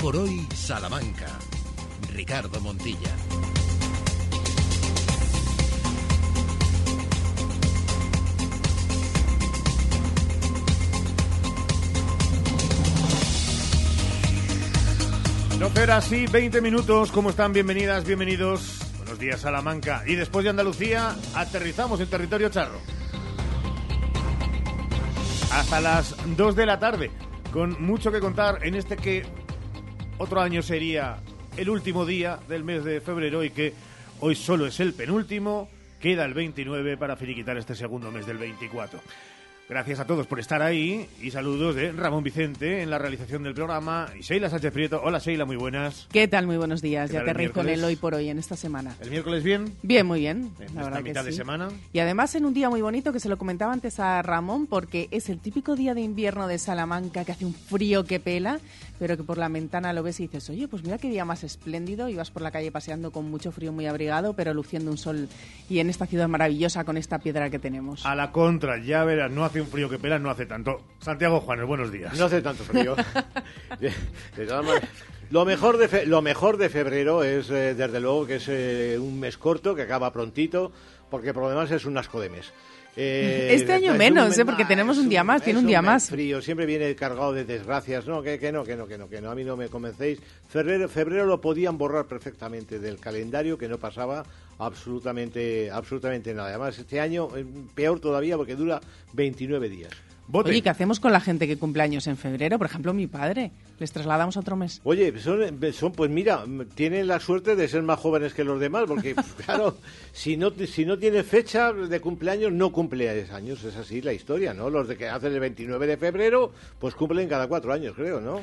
por hoy Salamanca. Ricardo Montilla. No pero así, 20 minutos. ¿Cómo están? Bienvenidas, bienvenidos. Buenos días, Salamanca. Y después de Andalucía, aterrizamos en territorio charro. Hasta las 2 de la tarde, con mucho que contar en este que otro año sería el último día del mes de febrero y que hoy solo es el penúltimo. Queda el 29 para finiquitar este segundo mes del 24. Gracias a todos por estar ahí y saludos de Ramón Vicente en la realización del programa y Sheila Sánchez Prieto. Hola Sheila, muy buenas. ¿Qué tal? Muy buenos días. ¿Qué Ya el aterrizo con él hoy por hoy en esta semana. ¿El miércoles bien? Bien, muy bien. En la esta verdad que mitad de sí. semana. Y además en un día muy bonito que se lo comentaba antes a Ramón porque es el típico día de invierno de Salamanca que hace un frío que pela, pero que por la ventana lo ves y dices, oye, pues mira qué día más espléndido y vas por la calle paseando con mucho frío muy abrigado, pero luciendo un sol y en esta ciudad maravillosa con esta piedra que tenemos. A la contra, ya verás, no hace un frío que pela, no hace tanto. Santiago Juanes, buenos días. No hace tanto frío. De- de todas maneras, lo mejor de fe- lo mejor de febrero es eh, desde luego que es eh, un mes corto que acaba prontito porque por lo demás es un asco de mes. Eh, Este año menos, ¿eh? Porque tenemos un día más, tiene un día más. Frío, siempre viene cargado de desgracias. No, que, que no, que no, que no, que no. A mí no me convencéis. Febrero, febrero lo podían borrar perfectamente del calendario, que no pasaba absolutamente, absolutamente nada. Además, este año eh, peor todavía porque dura 29 días. Oye, ¿qué hacemos con la gente que cumple años en febrero? Por ejemplo, mi padre. ¿Les trasladamos a otro mes? Oye, son, son, pues mira, tienen la suerte de ser más jóvenes que los demás, porque claro, si no, si no tiene fecha de cumpleaños, no cumple años, es así la historia, ¿no? Los de que hacen el 29 de febrero, pues cumplen cada cuatro años, creo, ¿no?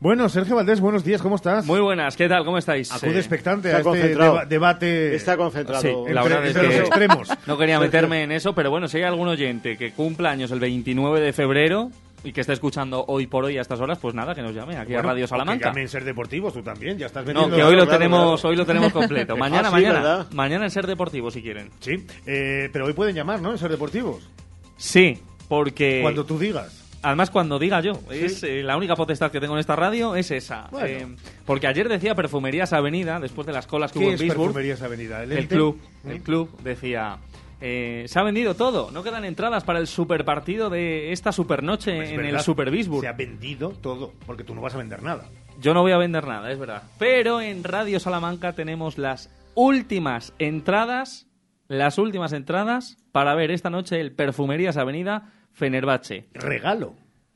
Bueno, Sergio Valdés, buenos días, ¿cómo estás? Muy buenas, ¿qué tal? ¿Cómo estáis? Acude Eh, expectante está a este concentrado. deba- debate Está concentrado. Sí, entre, la verdad es que- los extremos. No quería meterme en eso, pero bueno, si hay algún oyente que cumpla años el 29 de febrero y que esté escuchando hoy por hoy a estas horas, pues nada, que nos llame aquí Bueno, a Radio o Que Salamanca. llamen ser deportivos, tú también, ya estás No, vendiendo. que hoy lo claro, tenemos, claro. hoy lo tenemos completo. Mañana, Ah, sí, mañana. ¿verdad? Mañana en Ser Deportivo, si quieren. Sí, eh, pero hoy pueden llamar, ¿no? En ser deportivos. Sí, porque... Cuando tú digas. Además, cuando diga yo, es eh, la única potestad que tengo en esta radio es esa. Bueno. Eh, porque ayer decía Perfumerías Avenida, después de las colas que ¿Qué hubo en es Pittsburgh, Perfumerías Avenida? el ente? club, ¿Mm? el club decía, eh, se ha vendido todo, no quedan entradas para el super partido de esta supernoche Pues Es en el Super Bisburg. Se ha vendido todo, porque tú no vas a vender nada. Yo no voy a vender nada, es verdad. Pero en Radio Salamanca tenemos las últimas entradas, las últimas entradas para ver esta noche el Perfumerías Avenida Fenerbahce. Regalo.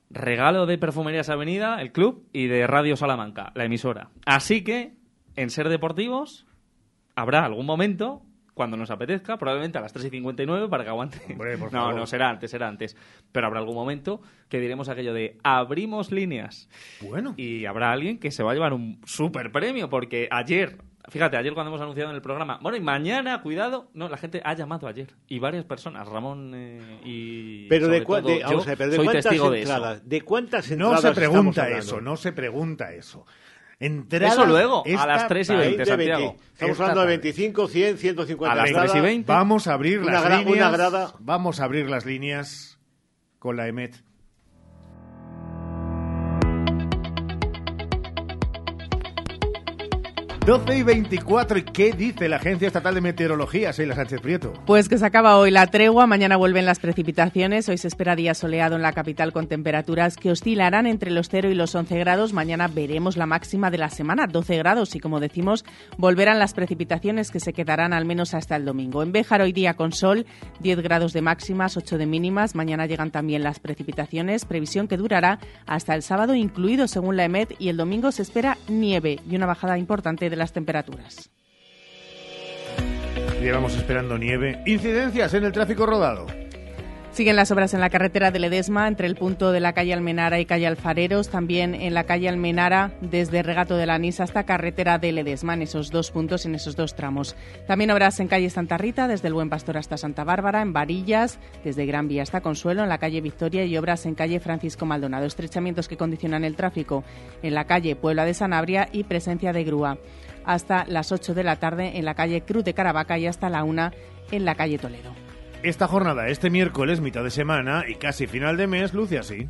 Regalo de Perfumerías Avenida, el club, y de Radio Salamanca, la emisora. Así que, en Ser Deportivos, habrá algún momento, cuando nos apetezca, probablemente a las 3 y 59 para que aguante. Hombre, por no, no, será antes, será antes. Pero habrá algún momento que diremos aquello de abrimos líneas. Bueno. Y habrá alguien que se va a llevar un super premio, porque ayer, fíjate, ayer cuando hemos anunciado en el programa, bueno, y mañana, cuidado, no, la gente ha llamado ayer, y varias personas, Ramón eh, y. Pero de, cua- todo de- yo, vamos a ver, pero ¿de soy cuántas testigo de eso. entradas? ¿De cuántas No entradas se estamos pregunta eso, no se pregunta eso. Entradas Eso luego, a las 3 y tarde. 20, 20, Santiago. 20. Estamos Esta hablando de tarde. 25, 100, 150 A las entradas. 3 y 20. Vamos a abrir Una las gra- líneas. una grada. Vamos a abrir las líneas con la EMET. Doce y 24. ¿Y qué dice la Agencia Estatal de Meteorología, Sheila Sánchez Prieto? Pues que se acaba hoy la tregua, mañana vuelven las precipitaciones, hoy se espera día soleado en la capital con temperaturas que oscilarán entre los 0 y los 11 grados, mañana veremos la máxima de la semana, 12 grados, y como decimos, volverán las precipitaciones que se quedarán al menos hasta el domingo. En Béjar hoy día con sol, 10 grados de máximas, 8 de mínimas, mañana llegan también las precipitaciones, previsión que durará hasta el sábado incluido según la EMET, y el domingo se espera nieve y una bajada importante de las temperaturas. Llevamos esperando nieve. Incidencias en el tráfico rodado. Siguen las obras en la carretera de Ledesma, entre el punto de la calle Almenara y calle Alfareros, también en la calle Almenara, desde Regato de la Nis hasta carretera de Ledesma, en esos dos puntos, en esos dos tramos. También obras en calle Santa Rita, desde el Buen Pastor hasta Santa Bárbara, en Varillas, desde Gran Vía hasta Consuelo, en la calle Victoria, y obras en calle Francisco Maldonado. Estrechamientos que condicionan el tráfico en la calle Puebla de Sanabria y presencia de grúa. Hasta las 8 de la tarde en la calle Cruz de Caravaca y hasta la 1 en la calle Toledo. Esta jornada, este miércoles, mitad de semana y casi final de mes, luce así.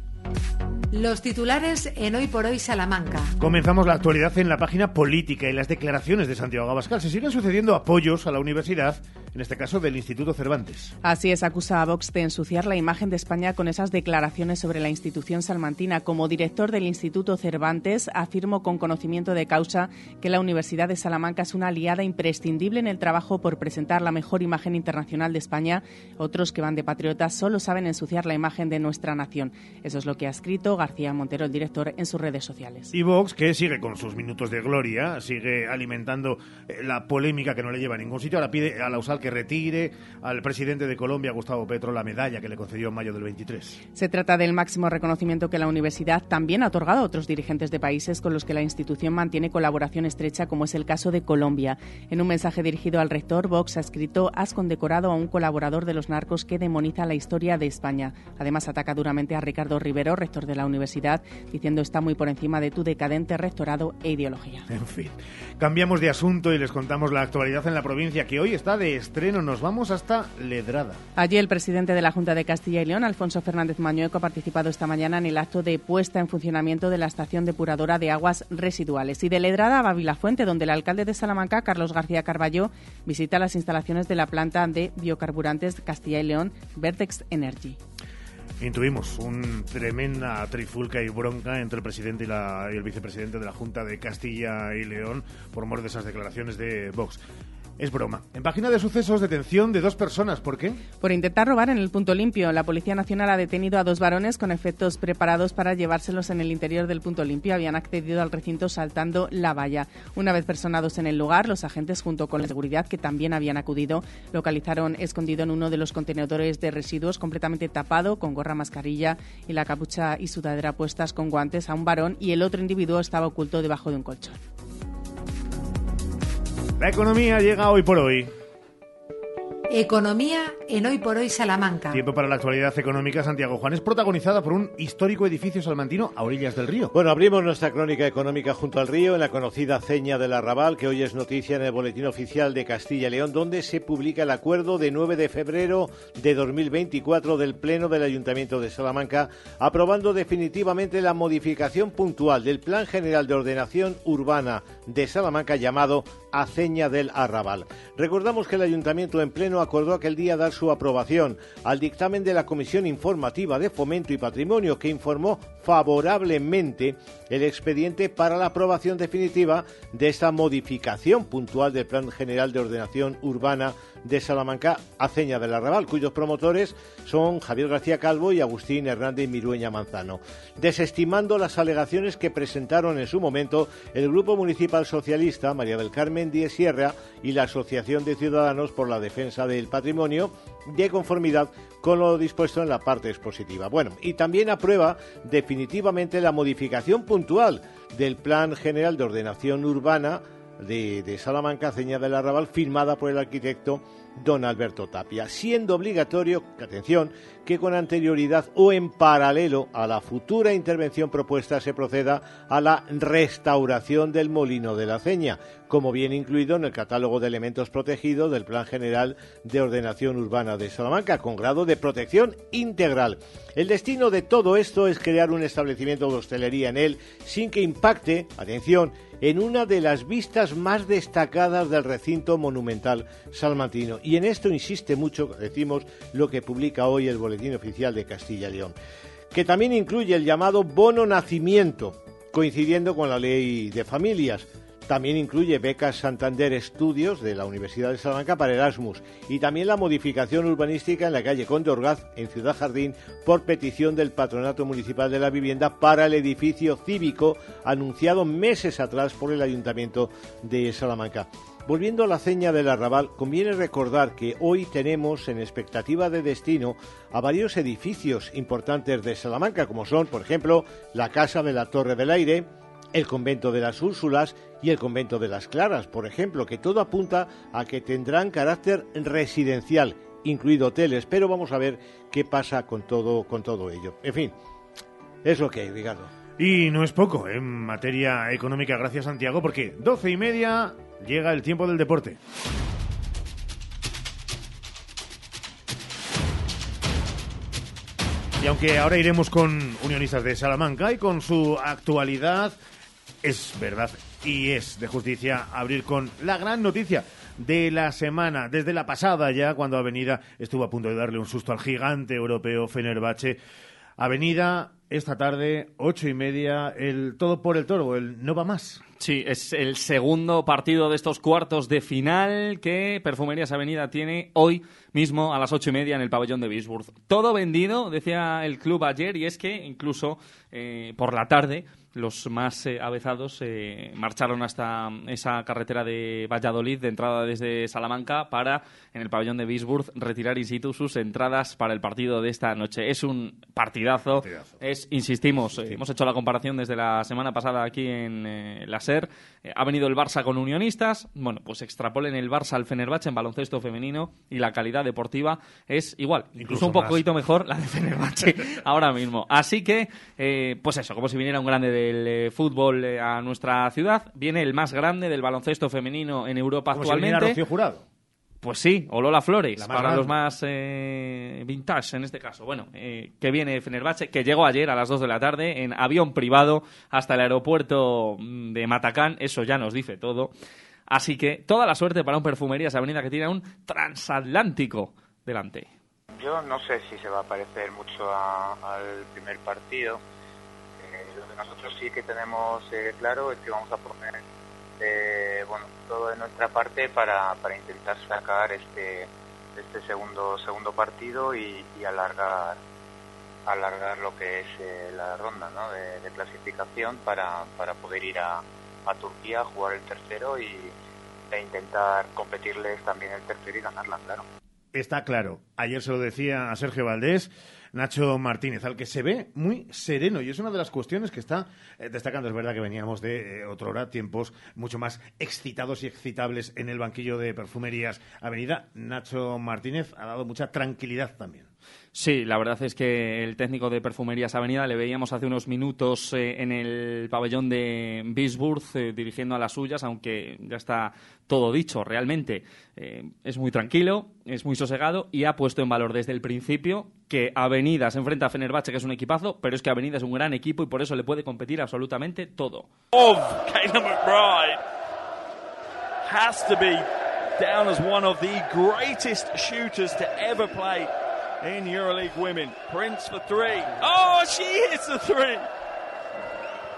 Los titulares en Hoy por Hoy Salamanca. Comenzamos la actualidad en la página política y las declaraciones de Santiago Abascal. Se siguen sucediendo apoyos a la universidad, en este caso del Instituto Cervantes. Así es, acusa a Vox de ensuciar la imagen de España con esas declaraciones sobre la institución salmantina. Como director del Instituto Cervantes, afirmo con conocimiento de causa que la Universidad de Salamanca es una aliada imprescindible en el trabajo por presentar la mejor imagen internacional de España. Otros que van de patriotas solo saben ensuciar la imagen de nuestra nación. Eso es lo que ha escrito García Montero, el director, en sus redes sociales. Y Vox, que sigue con sus minutos de gloria, sigue alimentando eh, la polémica que no le lleva a ningún sitio. Ahora pide a la USAL que retire al presidente de Colombia, Gustavo Petro, la medalla que le concedió en mayo del 23. Se trata del máximo reconocimiento que la universidad también ha otorgado a otros dirigentes de países con los que la institución mantiene colaboración estrecha, como es el caso de Colombia. En un mensaje dirigido al rector, Vox ha escrito: Has condecorado a un colaborador de los narcos que demoniza la historia de España. Además, ataca duramente a Ricardo Rector de la universidad, diciendo está muy por encima de tu decadente rectorado e ideología. En fin, cambiamos de asunto y les contamos la actualidad en la provincia que hoy está de estreno. Nos vamos hasta Ledrada. Allí el presidente de la Junta de Castilla y León, Alfonso Fernández Mañueco, ha participado esta mañana en el acto de puesta en funcionamiento de la estación depuradora de aguas residuales. Y de Ledrada a Babilafuente, donde el alcalde de Salamanca, Carlos García Carballo, visita las instalaciones de la planta de biocarburantes Castilla y León, Vertex Energy. Intuimos una tremenda trifulca y bronca entre el presidente y, y el vicepresidente de la Junta de Castilla y León por mor de esas declaraciones de Vox. Es broma. En página de sucesos, detención de dos personas. ¿Por qué? Por intentar robar en el punto limpio. La Policía Nacional ha detenido a dos varones con efectos preparados para llevárselos en el interior del punto limpio. Habían accedido al recinto saltando la valla. Una vez personados en el lugar, los agentes, junto con la seguridad que también habían acudido, localizaron escondido en uno de los contenedores de residuos, completamente tapado, con gorra, mascarilla y la capucha y sudadera puestas con guantes, a un varón y el otro individuo estaba oculto debajo de un colchón. La economía llega hoy por hoy. Economía en Hoy por Hoy Salamanca. Tiempo para la actualidad económica. Santiago Juan es protagonizada por un histórico edificio salmantino a orillas del río. Bueno, abrimos nuestra crónica económica junto al río en la conocida Ceña del Arrabal, que hoy es noticia en el Boletín Oficial de Castilla y León, donde se publica el acuerdo de 9 de febrero de 2024 del Pleno del Ayuntamiento de Salamanca, aprobando definitivamente la modificación puntual del Plan General de Ordenación Urbana de Salamanca llamado Aceña del Arrabal. Recordamos que el Ayuntamiento en pleno acordó aquel día dar su aprobación al dictamen de la Comisión Informativa de Fomento y Patrimonio, que informó favorablemente el expediente para la aprobación definitiva de esta modificación puntual del Plan General de Ordenación Urbana de Salamanca, Aceña del Arrabal, cuyos promotores son Javier García Calvo y Agustín Hernández Mirueña Manzano, desestimando las alegaciones que presentaron en su momento el Grupo Municipal Socialista, María del Carmen Díez Sierra, y la Asociación de Ciudadanos por la Defensa del Patrimonio, de conformidad con lo dispuesto en la parte expositiva. Bueno, y también aprueba definitivamente la modificación puntual del Plan General de Ordenación Urbana de, Salamanca, Ceña del Arrabal, firmada por el arquitecto don Alberto Tapia, siendo obligatorio, atención, que con anterioridad o en paralelo a la futura intervención propuesta se proceda a la restauración del molino de la Ceña, como bien incluido en el catálogo de elementos protegidos del Plan General de Ordenación Urbana de Salamanca, con grado de protección integral. El destino de todo esto es crear un establecimiento de hostelería en él sin que impacte, atención, en una de las vistas más destacadas del recinto monumental salmantino. Y en esto insiste mucho, decimos, lo que publica hoy el Boletín Oficial de Castilla y León, que también incluye el llamado bono nacimiento, coincidiendo con la ley de familias. También incluye becas Santander Estudios de la Universidad de Salamanca para Erasmus y también la modificación urbanística en la calle Conde Orgaz, en Ciudad Jardín, por petición del Patronato Municipal de la Vivienda para el edificio cívico anunciado meses atrás por el Ayuntamiento de Salamanca. Volviendo a la ceña del arrabal, conviene recordar que hoy tenemos en expectativa de destino a varios edificios importantes de Salamanca, como son, por ejemplo, la Casa de la Torre del Aire, el convento de las Úrsulas y el convento de las Claras, por ejemplo, que todo apunta a que tendrán carácter residencial, incluido hoteles, pero vamos a ver qué pasa con todo, con todo ello. En fin, es lo que hay, Ricardo. Y no es poco en materia económica, gracias Santiago, porque doce y media llega el tiempo del deporte. Y aunque ahora iremos con Unionistas de Salamanca y con su actualidad, es verdad y es de justicia abrir con la gran noticia de la semana, desde la pasada ya, cuando Avenida estuvo a punto de darle un susto al gigante europeo Fenerbahce. Avenida, esta tarde, ocho y media, el todo por el toro, el no va más. Sí, es el segundo partido de estos cuartos de final que Perfumerías Avenida tiene hoy mismo a las ocho y media en el pabellón de Bisburg. Todo vendido, decía el club ayer, y es que incluso eh, por la tarde los más eh, avezados eh, marcharon hasta esa carretera de Valladolid de entrada desde Salamanca para en el pabellón de Bisburg retirar in situ sus entradas para el partido de esta noche. Es un partidazo. Es, insistimos, eh, hemos hecho la comparación desde la semana pasada aquí en la SER. ha venido el Barça con unionistas. Bueno, pues extrapolen el Barça al Fenerbahce en baloncesto femenino y la calidad deportiva es igual, incluso, un poquito mejor la de Fenerbahce ahora mismo. Así que, pues eso, como si viniera un grande de del eh, fútbol eh, a nuestra ciudad. Viene el más grande del baloncesto femenino en Europa actualmente. Rocío Jurado. Pues sí, o Lola Flores, para los más eh, vintage en este caso. Bueno, que viene Fenerbahce, que llegó ayer a las 2 de la tarde en avión privado hasta el aeropuerto mm, de Matacán, eso ya nos dice todo. Así que toda la suerte para un Perfumerías Avenida que tiene un transatlántico delante. Yo no sé si se va a parecer mucho al primer partido, lo que nosotros sí que tenemos eh, claro es que vamos a poner eh, bueno todo de nuestra parte para, para intentar sacar este este segundo segundo partido y, alargar alargar lo que es eh, la ronda ¿no? de, clasificación para, para poder ir a, a Turquía jugar el tercero y, e intentar competirles también el tercero y ganarla claro está claro ayer se lo decía a Sergio Valdés Nacho Martínez, al que se ve muy sereno y es una de las cuestiones que está eh, destacando. Es verdad que veníamos de eh, otro hora, tiempos mucho más excitados y excitables en el banquillo de Perfumerías Avenida. Nacho Martínez ha dado mucha tranquilidad también. Sí, la verdad es que el técnico de Perfumerías Avenida le veíamos hace unos minutos eh, en el pabellón de Bisburg eh, dirigiendo a las suyas, aunque ya está todo dicho realmente. Eh, es muy tranquilo, es muy sosegado y ha puesto en valor desde el principio que Avenida se enfrenta a Fenerbahce, que es un equipazo, pero es que Avenida es un gran equipo y por eso le puede competir absolutamente todo. Of McBride has to be down as one of the greatest shooters to ever play in EuroLeague Women. Prince for three. Oh, she hits the three.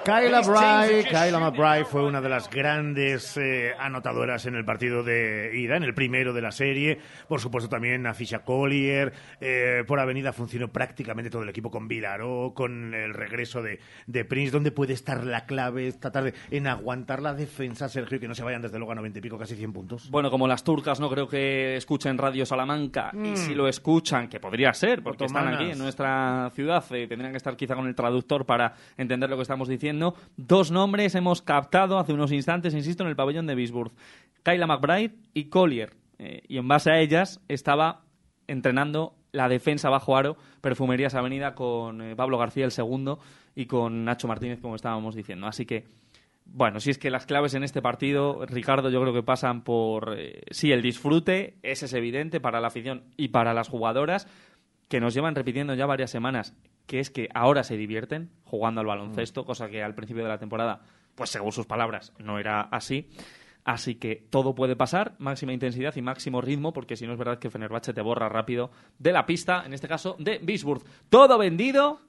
Kyla Kyla McBride fue una de las grandes eh, anotadoras en el partido de ida, en el primero de la serie. Por supuesto también a Fisha Collier. Eh, por Avenida funcionó prácticamente todo el equipo con Vilaró, con el regreso de, de Prince. ¿Dónde puede estar la clave esta tarde en aguantar la defensa, Sergio, y que no se vayan desde luego a 90 y pico, casi 100 puntos? Bueno, como las turcas no creo que escuchen Radio Salamanca. Y mm. si lo escuchan, que podría ser, porque están aquí en nuestra ciudad, eh, tendrían que estar quizá con el traductor para entender lo que estamos diciendo Dos nombres hemos captado hace unos instantes, insisto, en el pabellón de Bisburg. Kyla McBride y Collier. Eh, y en base a ellas estaba entrenando la defensa bajo aro, Perfumerías Avenida, con eh, Pablo García el segundo y con Nacho Martínez, como estábamos diciendo. Así que, bueno, si es que las claves en este partido, Ricardo, yo creo que pasan por, eh, sí, el disfrute, ese es evidente para la afición y para las jugadoras, que nos llevan repitiendo ya varias semanas que es que ahora se divierten jugando al baloncesto, mm. cosa que al principio de la temporada, pues según sus palabras, no era así. Así que todo puede pasar, máxima intensidad y máximo ritmo, porque si no es verdad que Fenerbahce te borra rápido de la pista, en este caso de Bisburg. Todo vendido,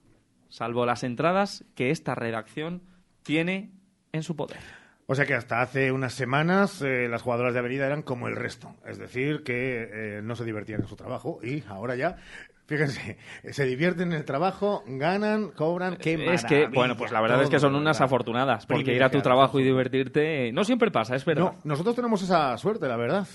salvo las entradas que esta redacción tiene en su poder. O sea que hasta hace unas semanas eh, las jugadoras de Avenida eran como el resto, es decir, que eh, no se divertían en su trabajo y ahora ya Fíjense, se divierten en el trabajo, ganan, cobran, qué Es que, bueno, pues la verdad es que son unas afortunadas, porque ir a tu trabajo y divertirte no siempre pasa, es verdad. No, nosotros tenemos esa suerte, la verdad.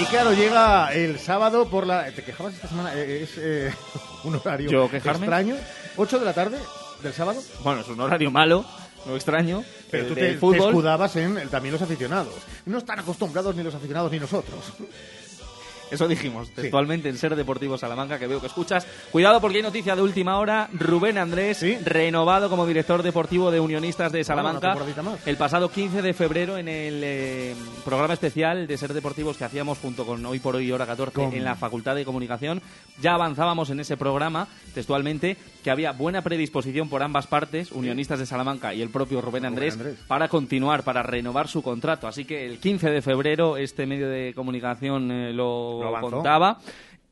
Y claro, llega el sábado por la... ¿Te quejabas esta semana? Eh, es eh, un horario extraño. ¿8 de la tarde del sábado? Bueno, es un horario malo no extraño. Pero tú te, escudabas en también los aficionados. No están acostumbrados ni los aficionados ni nosotros. Eso dijimos textualmente en Ser Deportivo Salamanca, que veo que escuchas. Cuidado porque hay noticia de última hora. Rubén Andrés, renovado como director deportivo de Unionistas de Salamanca. el pasado 15 de febrero en el eh, programa especial de Ser Deportivos que hacíamos junto con Hoy por Hoy Hora 14 en la Facultad de Comunicación. Ya avanzábamos en ese programa, textualmente, que había buena predisposición por ambas partes, Unionistas de Salamanca y el propio Rubén Andrés, para continuar, para renovar su contrato. Así que el 15 de febrero este medio de comunicación eh, lo, contaba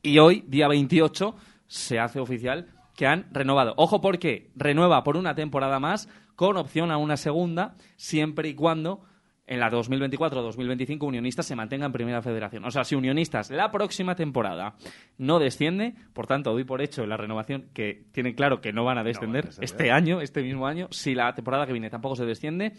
y hoy, día 28, se hace oficial que han renovado. Ojo porque renueva por una temporada más con opción a una segunda, siempre y cuando en la 2024-2025 Unionistas se mantenga en Primera Federación. O sea, si Unionistas la próxima temporada no desciende, por tanto, doy por hecho la renovación que tienen claro que no van a descender, este año, este mismo año, si la temporada que viene tampoco se desciende,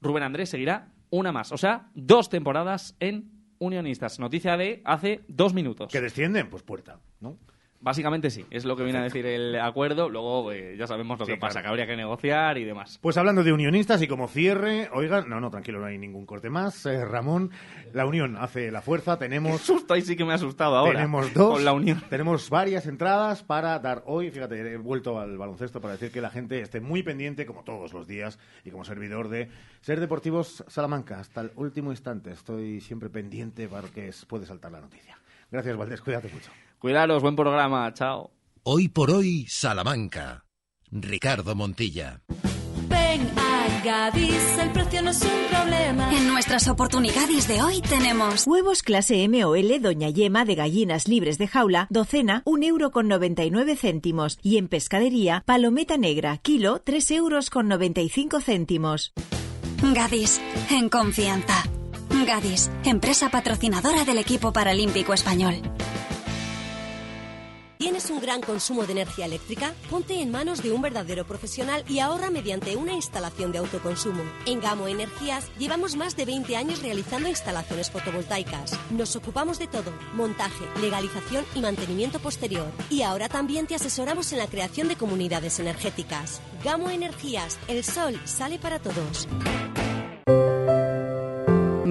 Rubén Andrés seguirá una más. O sea, dos temporadas en Unionistas. Noticia de hace dos minutos. ¿Que descienden? Pues puerta, ¿no? Básicamente sí, es lo que viene a decir el acuerdo. Luego eh, ya sabemos lo que pasa, que habría que negociar y demás. Pues hablando de unionistas y como cierre, oigan, no, no, tranquilo, no hay ningún corte más. Eh, Ramón, la unión hace la fuerza, tenemos... Qué susto, ahí sí que me ha asustado ahora. Tenemos dos, con la unión. tenemos varias entradas para dar hoy, fíjate, he vuelto al baloncesto para decir que la gente esté muy pendiente, como todos los días, y como servidor de Ser Deportivos Salamanca. Hasta el último instante estoy siempre pendiente para que puede saltar la noticia. Gracias, Valdés, cuídate mucho. Cuidaros, buen programa, chao. Hoy por hoy, Salamanca. Ricardo Montilla. Ven a Gadis, el precio no es un problema. En nuestras oportunidades de hoy tenemos huevos clase MOL Doña Yema de gallinas libres de jaula, docena, un euro con 99 céntimos. Y en pescadería, palometa negra, kilo, 3 euros con 95 céntimos. Gadis, en confianza. Gadis, empresa patrocinadora del equipo paralímpico español. ¿Tienes un gran consumo de energía eléctrica? Ponte en manos de un verdadero profesional y ahorra mediante una instalación de autoconsumo. En Gamo Energías llevamos más de 20 años realizando instalaciones fotovoltaicas. Nos ocupamos de todo, montaje, legalización y mantenimiento posterior. Y ahora también te asesoramos en la creación de comunidades energéticas. Gamo Energías, el sol sale para todos.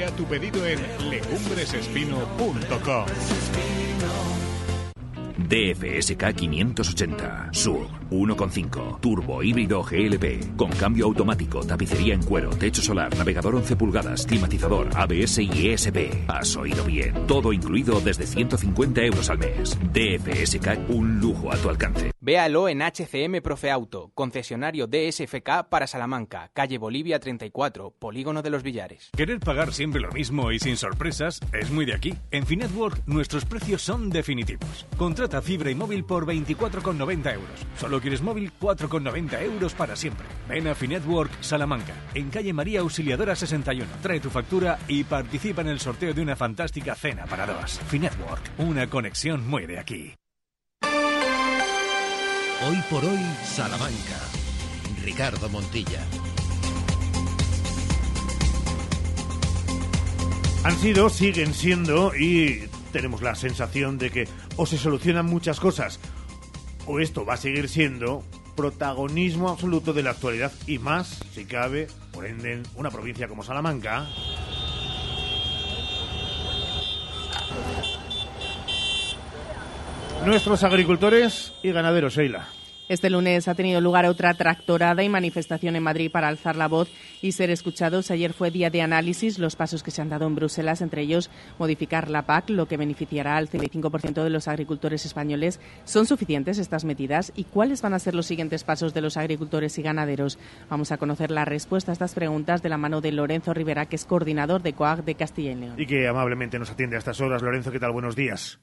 Ya tu pedido en legumbresespino.com. DFSK 580 Sur 1.5 Turbo híbrido GLP con cambio automático, tapicería en cuero, techo solar, navegador 11 pulgadas, climatizador, ABS y ESP. Has oído bien, todo incluido desde 150 euros al mes. DFSK, un lujo a tu alcance. Véalo en HCM Profe Auto, concesionario DSFK para Salamanca, calle Bolivia 34, Polígono de los Villares. Querer pagar siempre lo mismo y sin sorpresas es muy de aquí. En Finetwork nuestros precios son definitivos. Contrata fibra y móvil por 24,90 euros. Solo quieres móvil 4,90 euros para siempre. Ven a Finetwork Salamanca, en calle María Auxiliadora 61. Trae tu factura y participa en el sorteo de una fantástica cena para dos. Finetwork, una conexión muy de aquí. Hoy por hoy, Salamanca. Ricardo Montilla. Han sido, siguen siendo y tenemos la sensación de que o se solucionan muchas cosas o esto va a seguir siendo protagonismo absoluto de la actualidad y más, si cabe, por ende, en una provincia como Salamanca. Nuestros agricultores y ganaderos, Sheila. Este lunes ha tenido lugar otra tractorada y manifestación en Madrid para alzar la voz y ser escuchados. Ayer fue día de análisis, los pasos que se han dado en Bruselas, entre ellos modificar la PAC, lo que beneficiará al 35% de los agricultores españoles. ¿Son suficientes estas medidas? ¿Y cuáles van a ser los siguientes pasos de los agricultores y ganaderos? Vamos a conocer la respuesta a estas preguntas de la mano de Lorenzo Rivera, que es coordinador de COAG de Castilla y León. Y que amablemente nos atiende a estas horas. Lorenzo, ¿qué tal? Buenos días.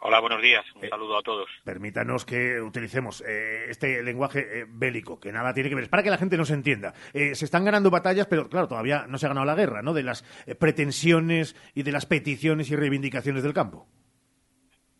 Hola, buenos días. Un saludo a todos. Permítanos que utilicemos eh, este lenguaje eh, bélico, que nada tiene que ver. Es para que la gente nos entienda. Eh, se están ganando batallas, pero claro, todavía no se ha ganado la guerra, ¿no? De las pretensiones y de las peticiones y reivindicaciones del campo.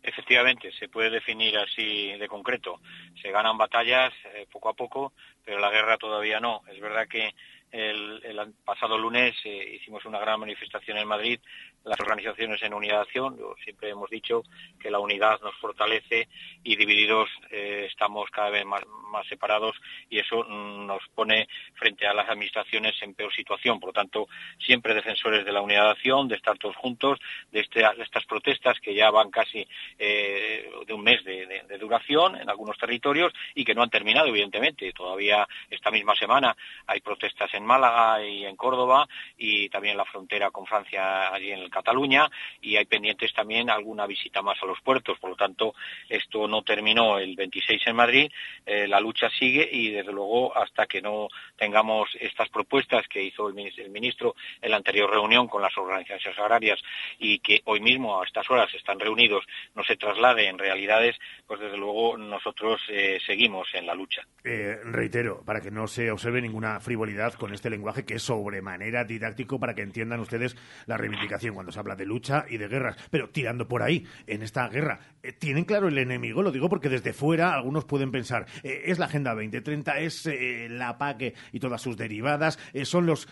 Efectivamente, se puede definir así de concreto. Se ganan batallas poco a poco, pero la guerra todavía no. Es verdad que el, pasado lunes hicimos una gran manifestación en Madrid las organizaciones en unidad de acción. Siempre hemos dicho que la unidad nos fortalece y divididos eh, estamos cada vez más, separados y eso nos pone frente a las administraciones en peor situación. Por lo tanto, siempre defensores de la unidad de acción, de estar todos juntos, de, este, estas protestas que ya van casi eh, de un mes de, duración en algunos territorios y que no han terminado, evidentemente. Todavía esta misma semana hay protestas en Málaga y en Córdoba y también en la frontera con Francia, allí en el Cataluña y hay pendientes también alguna visita más a los puertos. Por lo tanto, esto no terminó el 26 en Madrid, eh, la lucha sigue y desde luego hasta que no tengamos estas propuestas que hizo el ministro en la anterior reunión con las organizaciones agrarias y que hoy mismo a estas horas están reunidos no se traslade en realidades, pues desde luego nosotros eh, seguimos en la lucha. Eh, reitero, para que no se observe ninguna frivolidad con este lenguaje que es sobremanera didáctico para que entiendan ustedes la reivindicación cuando se habla de lucha y de guerras. Pero tirando por ahí, en esta guerra, eh, ¿tienen claro el enemigo? Lo digo porque desde fuera algunos pueden pensar, eh, es la Agenda 2030, es eh, la PAC y todas sus derivadas, son los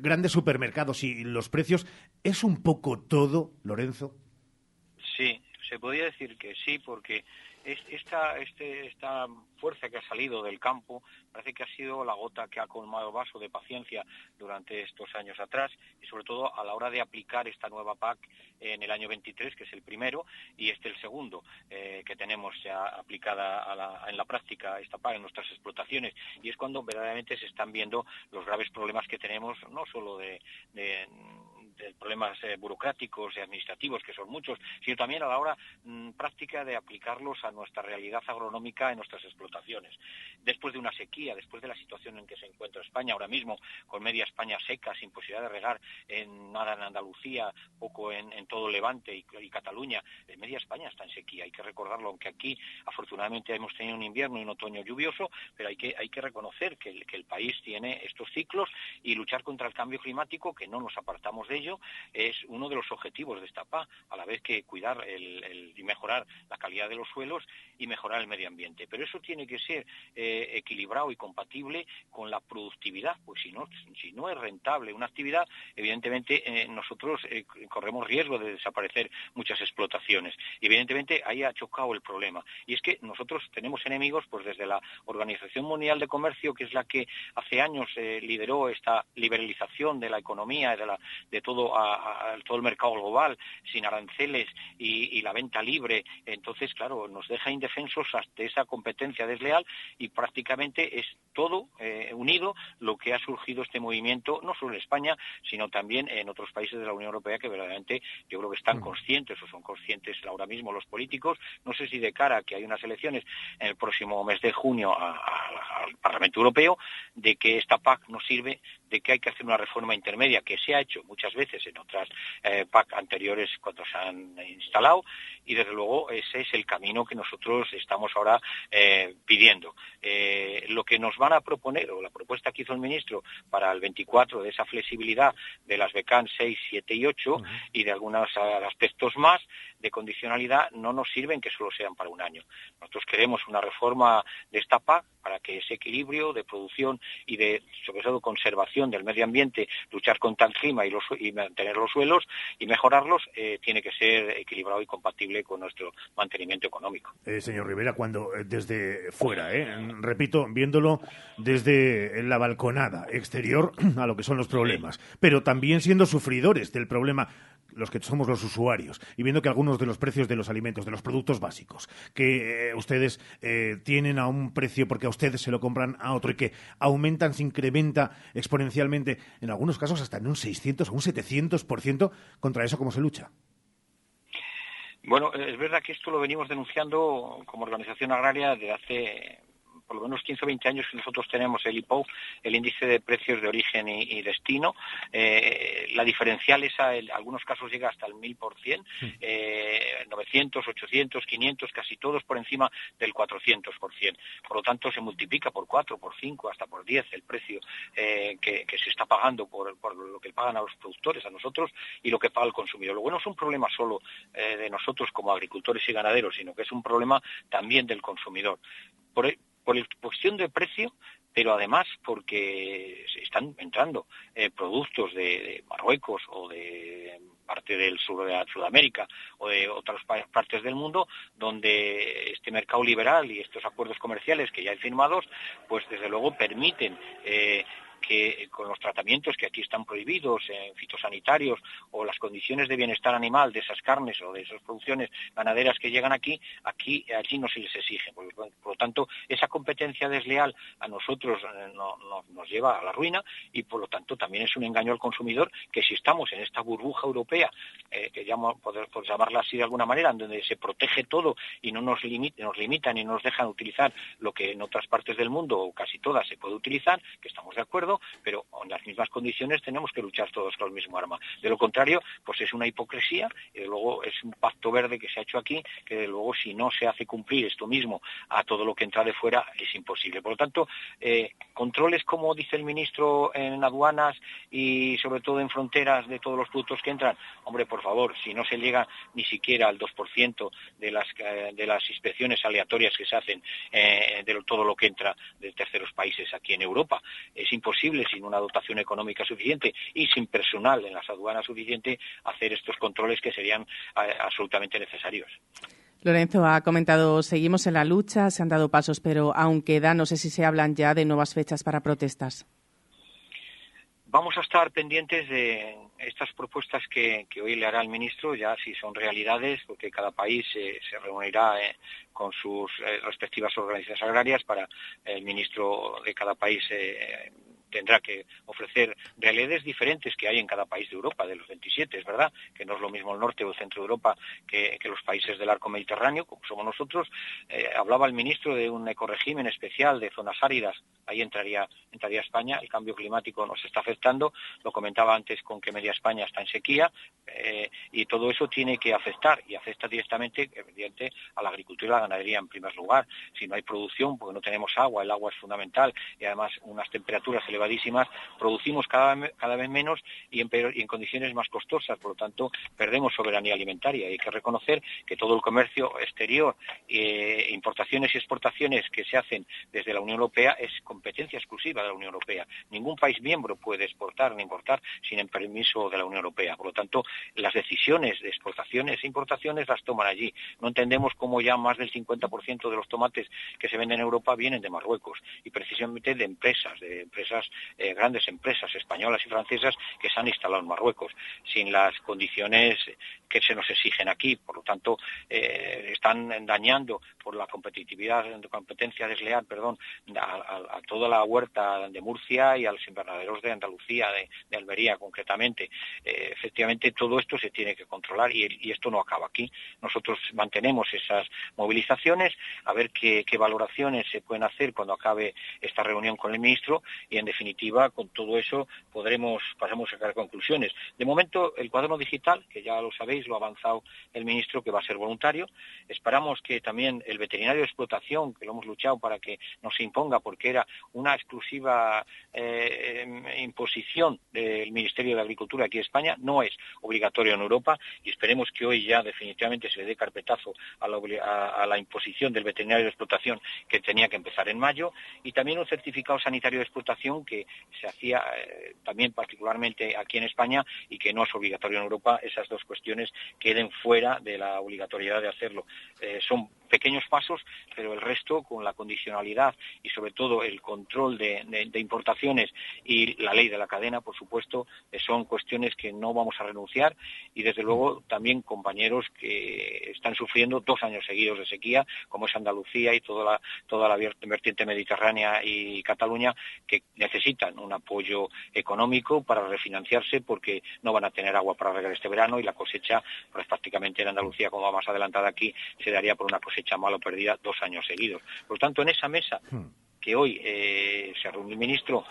grandes supermercados y los precios. ¿Es un poco todo, Lorenzo? Sí, se podría decir que sí, porque esta, este, esta fuerza que ha salido del campo parece que ha sido la gota que ha colmado vaso de paciencia durante estos años atrás y sobre todo a la hora de aplicar esta nueva PAC en el año 23, que es el primero, y este el segundo eh, que tenemos ya aplicada en la práctica esta PAC en nuestras explotaciones. Y es cuando verdaderamente se están viendo los graves problemas que tenemos, no solo de problemas eh, burocráticos y administrativos, que son muchos, sino también a la hora mm, práctica de aplicarlos a nuestra realidad agronómica en nuestras explotaciones. Después de una sequía, después de la situación en que se encuentra España ahora mismo, con media España seca, sin posibilidad de regar en nada en Andalucía, poco en, todo Levante y, Cataluña, media España está en sequía, hay que recordarlo, aunque aquí afortunadamente hemos tenido un invierno y un otoño lluvioso, pero hay que, hay que reconocer que el, que el país tiene estos ciclos y luchar contra el cambio climático, que no nos apartamos de ello, es uno de los objetivos de esta PA, a la vez que cuidar y mejorar la calidad de los suelos y mejorar el medio ambiente. Pero eso tiene que ser eh, equilibrado y compatible con la productividad, pues si no, si no es rentable una actividad, evidentemente eh, nosotros eh, corremos riesgo de desaparecer muchas explotaciones. Y evidentemente ahí ha chocado el problema. Y es que nosotros tenemos enemigos, pues desde la Organización Mundial de Comercio, que es la que hace años lideró esta liberalización de la economía, de todo a, todo el mercado global, sin aranceles y, la venta libre. Entonces, claro, nos deja indefensos ante esa competencia desleal y prácticamente es todo eh, unido lo que ha surgido este movimiento, no solo en España, sino también en otros países de la Unión Europea que verdaderamente yo creo que están mm. conscientes o son conscientes ahora mismo los políticos. No sé si de cara a que hay unas elecciones en el próximo mes de junio al Parlamento Europeo, de que esta PAC no sirve, de que hay que hacer una reforma intermedia que se ha hecho muchas veces en otras eh, PAC anteriores cuando se han instalado y desde luego ese es el camino que nosotros estamos ahora eh, pidiendo. Eh, lo que nos van a proponer o la propuesta que hizo el ministro para el 24 de esa flexibilidad de las BECAN 6, 7 y 8 y de algunos aspectos más de condicionalidad no nos sirven que solo sean para un año. Nosotros queremos una reforma de esta PAC para que ese equilibrio de producción y de, sobre todo, conservación del medio ambiente, luchar contra el clima y, los, y mantener los suelos y mejorarlos, eh, tiene que ser equilibrado y compatible con nuestro mantenimiento económico. Eh, señor Rivera, cuando eh, desde fuera, repito, viéndolo desde la balconada exterior a lo que son los problemas, pero también siendo sufridores del problema los que somos los usuarios, y viendo que algunos de los precios de los alimentos, de los productos básicos, que eh, ustedes eh, tienen a un precio porque a ustedes se lo compran a otro y que aumentan, se incrementa exponencialmente, en algunos casos hasta en un 600 o un 700%, contra eso cómo se lucha. Bueno, es verdad que esto lo venimos denunciando como organización agraria desde hace por lo menos 15 o 20 años que nosotros tenemos el IPO, el índice de precios de origen y, destino. Eh, la diferencial esa, en algunos casos llega hasta el 1000%, eh, 900, 800, 500, casi todos por encima del 400%. Por lo tanto, se multiplica por 4, por 5, hasta por 10 el precio eh, que, se está pagando por, lo que pagan a los productores, a nosotros, y lo que paga el consumidor. Luego no es un problema solo eh, de nosotros como agricultores y ganaderos, sino que es un problema también del consumidor. Por, por cuestión de precio, pero además porque están entrando eh, productos de, Marruecos o de parte del sur de Sudamérica o de otras partes del mundo donde este mercado liberal y estos acuerdos comerciales que ya hay firmados pues desde luego permiten eh, que con los tratamientos que aquí están prohibidos, en fitosanitarios o las condiciones de bienestar animal de esas carnes o de esas producciones ganaderas que llegan aquí, aquí allí no se les exige. Por, lo tanto, esa competencia desleal a nosotros eh, nos lleva a la ruina y por lo tanto también es un engaño al consumidor que si estamos en esta burbuja europea, eh, que llamo, por llamarla así de alguna manera, en donde se protege todo y no nos, nos limitan y nos dejan utilizar lo que en otras partes del mundo o casi todas se puede utilizar, que estamos de acuerdo, pero en las mismas condiciones tenemos que luchar todos con el mismo arma. De lo contrario, pues es una hipocresía y de luego es un pacto verde que se ha hecho aquí, que de luego si no se hace cumplir esto mismo a todo lo que entra de fuera es imposible. Por lo tanto, eh, controles como dice el ministro en aduanas y sobre todo en fronteras de todos los productos que entran, hombre, por favor, si no se llega ni siquiera al 2% de las, eh, de las inspecciones aleatorias que se hacen eh, de todo lo que entra de terceros países aquí en Europa, es imposible sin una dotación económica suficiente y sin personal en las aduanas suficiente hacer estos controles que serían eh, absolutamente necesarios. Lorenzo ha comentado, seguimos en la lucha, se han dado pasos, pero aún queda, no sé si se hablan ya de nuevas fechas para protestas. Vamos a estar pendientes de estas propuestas que, hoy le hará el ministro, ya si son realidades, porque cada país se reunirá eh, con sus eh, respectivas organizaciones agrarias para el ministro de cada país tendrá que ofrecer realidades diferentes que hay en cada país de Europa, de los 27, es verdad, que no es lo mismo el norte o el centro de Europa que, los países del arco mediterráneo, como somos nosotros. Eh, hablaba el ministro de un ecoregimen especial de zonas áridas, ahí entraría, entraría España, el cambio climático nos está afectando, lo comentaba antes con que media España está en sequía, eh, y todo eso tiene que afectar, y afecta directamente, evidente, a la agricultura y la ganadería en primer lugar. Si no hay producción, porque no tenemos agua, el agua es fundamental, y además unas temperaturas elevadas producimos cada, vez menos y en, condiciones más costosas, por lo tanto perdemos soberanía alimentaria. Hay que reconocer que todo el comercio exterior, eh, importaciones y exportaciones que se hacen desde la Unión Europea es competencia exclusiva de la Unión Europea. Ningún país miembro puede exportar ni importar sin el permiso de la Unión Europea. Por lo tanto, las decisiones de exportaciones e importaciones las toman allí. No entendemos cómo ya más del 50% de los tomates que se venden en Europa vienen de Marruecos y precisamente de empresas, de empresas eh, grandes empresas españolas y francesas que se han instalado en Marruecos, sin las condiciones que se nos exigen aquí. Por lo tanto, eh, están dañando por la competitividad, competencia desleal, perdón, a, toda la huerta de Murcia y a los invernaderos de Andalucía, de, Almería concretamente. Eh, efectivamente, todo esto se tiene que controlar y, esto no acaba aquí. Nosotros mantenemos esas movilizaciones, a ver qué, qué valoraciones se pueden hacer cuando acabe esta reunión con el ministro y, en definitiva, con todo eso podremos, pasamos a sacar conclusiones. De momento, el cuaderno digital, que ya lo sabéis, lo ha avanzado el ministro, que va a ser voluntario. Esperamos que también el veterinario de explotación, que lo hemos luchado para que no se imponga, porque era una exclusiva eh, imposición del Ministerio de Agricultura aquí en España, no es obligatorio en Europa y esperemos que hoy ya definitivamente se le dé carpetazo a la, imposición del veterinario de explotación que tenía que empezar en mayo y también un certificado sanitario de explotación que se hacía eh, también particularmente aquí en España y que no es obligatorio en Europa. Esas dos cuestiones queden fuera de la obligatoriedad de hacerlo. Eh, son pequeños pasos, pero el resto, con la condicionalidad y sobre todo el control de, importaciones y la ley de la cadena, por supuesto, eh, son cuestiones que no vamos a renunciar y desde luego también compañeros que están sufriendo dos años seguidos de sequía, como es Andalucía y toda la, toda la vertiente mediterránea y Cataluña, que necesitan necesitan un apoyo económico para refinanciarse porque no van a tener agua para regar este verano y la cosecha, pues prácticamente en Andalucía, como va más adelantada aquí, se daría por una cosecha malo perdida dos años seguidos. Por lo tanto, en esa mesa Hmm. que hoy eh, se reunió el ministro,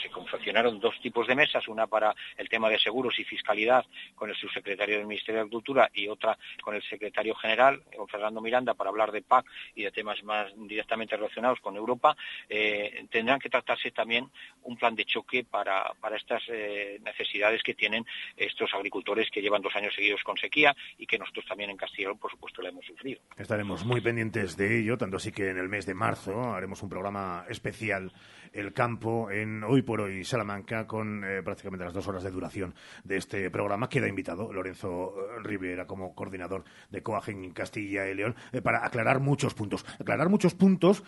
se confeccionaron dos tipos de mesas, una para el tema de seguros y fiscalidad con el subsecretario del Ministerio de Agricultura y otra con el secretario general, Fernando Miranda, para hablar de PAC y de temas más directamente relacionados con Europa. Eh, tendrán que tratarse también un plan de choque para, para estas eh, necesidades que tienen estos agricultores que llevan dos años seguidos con sequía y que nosotros también en León, por supuesto, le hemos sufrido. Estaremos muy pendientes de ello, tanto así que en el mes de marzo haremos un programa especial, El Campo, en Hoy por Hoy Salamanca, con eh, prácticamente las dos horas de duración de este programa. Queda invitado Lorenzo eh, Rivera como coordinador de COAG en Castilla y León eh, para aclarar muchos puntos. Aclarar muchos puntos,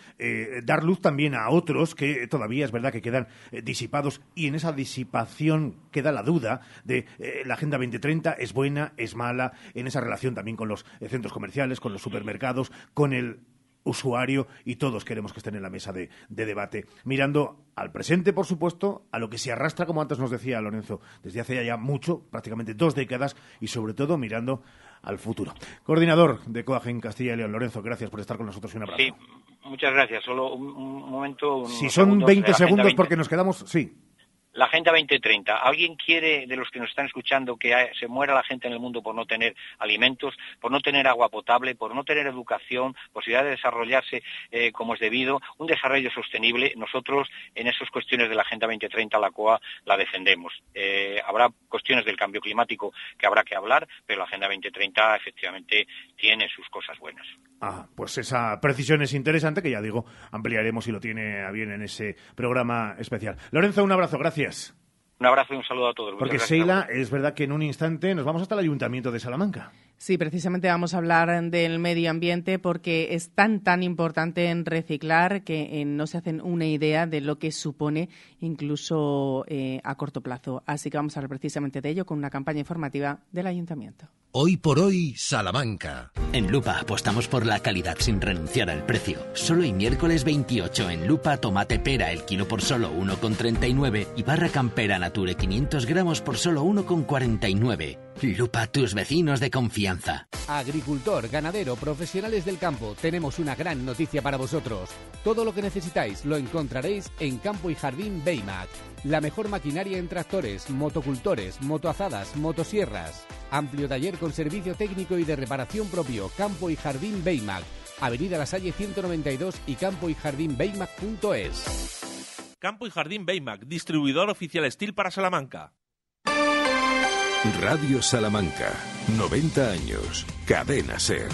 dar luz también a otros que todavía es verdad que quedan disipados y en esa disipación queda la duda de la Agenda 2030 es buena, es mala, en esa relación también con los centros comerciales, con los supermercados, con el usuario y todos queremos que estén en la mesa de, de debate, mirando al presente, por supuesto, a lo que se arrastra, como antes nos decía Lorenzo, desde hace ya mucho, prácticamente dos décadas, y sobre todo mirando al futuro. Coordinador de COAG en Castilla y León, Lorenzo, gracias por estar con nosotros y un abrazo. Sí, muchas gracias. Solo un, un momento. si son segundos de 20 la Agenda segundos 20. porque nos quedamos, sí. La Agenda 2030. ¿Alguien quiere, de los que nos están escuchando, que se muera la gente en el mundo por no tener alimentos, por no tener agua potable, por no tener educación, posibilidad de desarrollarse eh, como es debido, un desarrollo sostenible? Nosotros, en esas cuestiones de la Agenda 2030, la COA la defendemos. Eh, habrá cuestiones del cambio climático que habrá que hablar, pero la Agenda 2030 efectivamente tiene sus cosas buenas. Ah, pues esa precisión es interesante, que ya digo, ampliaremos si lo tiene a bien en ese programa especial. Lorenzo, un abrazo, gracias. Un abrazo y un saludo a todos. Porque. Sheila, es verdad que en un instante nos vamos hasta el Ayuntamiento de Salamanca. Sí, precisamente vamos a hablar del medio ambiente porque es tan, tan importante en reciclar que eh, no se hacen una idea de lo que supone incluso eh, a corto plazo. Así que vamos a hablar precisamente de ello con una campaña informativa del Ayuntamiento. Hoy por hoy, Salamanca. En Lupa apostamos por la calidad sin renunciar al precio. Solo el miércoles 28 en Lupa tomate pera el kilo por solo 1,39 y barra campera nature 500 gramos por solo 1,49. Lupa, tus vecinos de confianza. Agricultor, ganadero, profesionales del campo, tenemos una gran noticia para vosotros. Todo lo que necesitáis lo encontraréis en Campo y Jardín Baymac. La mejor maquinaria en tractores, motocultores, motoazadas, motosierras. Amplio taller con servicio técnico y de reparación propio. Campo y Jardín Baymac. Avenida La Salle 192 y campo y jardín Campo y Jardín Baymac, distribuidor oficial Steel para Salamanca. Radio Salamanca, 90 años, cadena ser.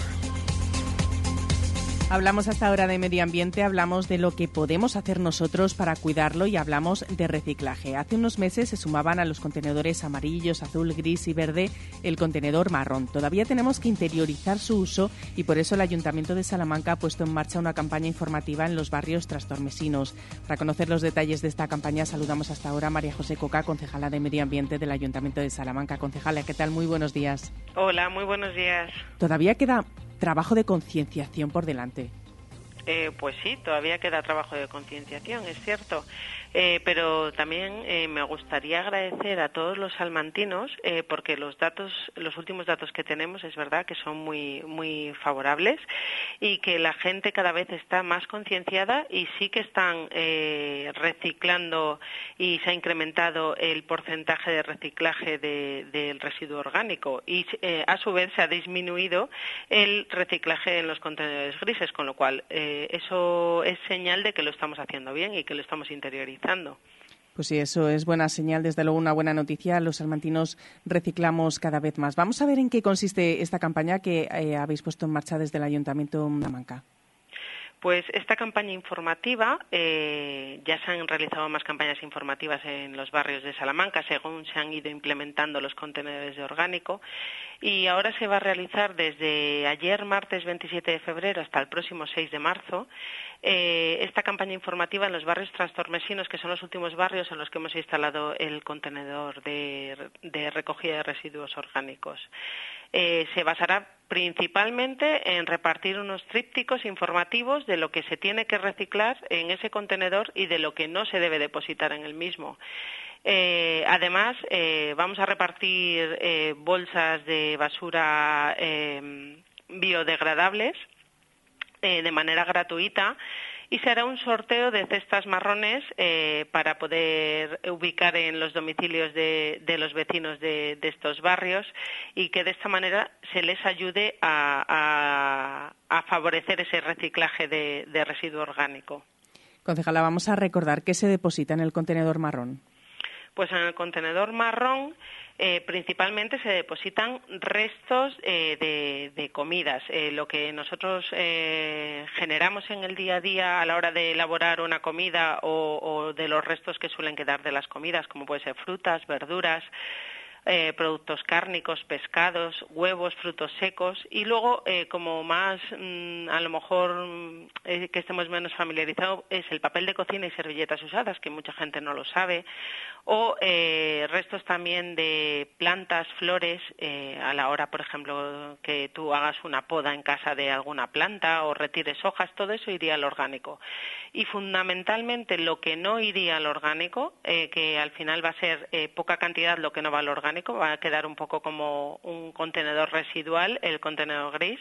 Hablamos hasta ahora de medio ambiente, hablamos de lo que podemos hacer nosotros para cuidarlo y hablamos de reciclaje. Hace unos meses se sumaban a los contenedores amarillos, azul, gris y verde el contenedor marrón. Todavía tenemos que interiorizar su uso y por eso el Ayuntamiento de Salamanca ha puesto en marcha una campaña informativa en los barrios trastormesinos. Para conocer los detalles de esta campaña saludamos hasta ahora a María José Coca, concejala de Medio Ambiente del Ayuntamiento de Salamanca. Concejala, ¿qué tal? Muy buenos días. Hola, muy buenos días. Todavía queda trabajo de concienciación por delante. Eh, pues sí, todavía queda trabajo de concienciación, es cierto. Eh, pero también eh, me gustaría agradecer a todos los salmantinos eh, porque los datos, los últimos datos que tenemos es verdad que son muy muy favorables y que la gente cada vez está más concienciada y sí que están reciclando y se ha incrementado el porcentaje de reciclaje de- del residuo orgánico y a su vez se ha disminuido el reciclaje en los contenedores grises, con lo cual eso es señal de que lo estamos haciendo bien y que lo estamos interiorizando. Pues sí, eso es buena señal, desde luego una buena noticia. Los salmantinos reciclamos cada vez más. Vamos a ver en qué consiste esta campaña que eh, habéis puesto en marcha desde el Ayuntamiento de Salamanca. Pues esta campaña informativa, eh, ya se han realizado más campañas informativas en los barrios de Salamanca según se han ido implementando los contenedores de orgánico y ahora se va a realizar desde ayer, martes 27 de febrero, hasta el próximo 6 de marzo, eh, esta campaña informativa en los barrios trastormesinos, que son los últimos barrios en los que hemos instalado el contenedor de, recogida de residuos orgánicos. Eh, se basará principalmente en repartir unos trípticos informativos de lo que se tiene que reciclar en ese contenedor y de lo que no se debe depositar en el mismo. Eh, además, vamos a repartir bolsas de basura biodegradables de manera gratuita y se hará un sorteo de cestas marrones para poder ubicar en los domicilios de, los vecinos de, estos barrios y que de esta manera se les ayude a, favorecer ese reciclaje de, de residuo orgánico. Concejala, vamos a recordar qué se deposita en el contenedor marrón. Pues en el contenedor marrón eh, principalmente se depositan restos eh, de, comidas. Eh, lo que nosotros generamos en el día a día a la hora de elaborar una comida o, o de los restos que suelen quedar de las comidas, como puede ser frutas, verduras, eh, productos cárnicos, pescados, huevos, frutos secos y luego, eh, como más, mm, a lo mejor mm, eh, que estemos menos familiarizados, es el papel de cocina y servilletas usadas, que mucha gente no lo sabe, o restos también de plantas, flores, a la hora, por ejemplo, que tú hagas una poda en casa de alguna planta o retires hojas, todo eso iría al orgánico. Y fundamentalmente lo que no iría al orgánico, que al final va a ser poca cantidad lo que no va al orgánico, va a quedar un poco como un contenedor residual, el contenedor gris.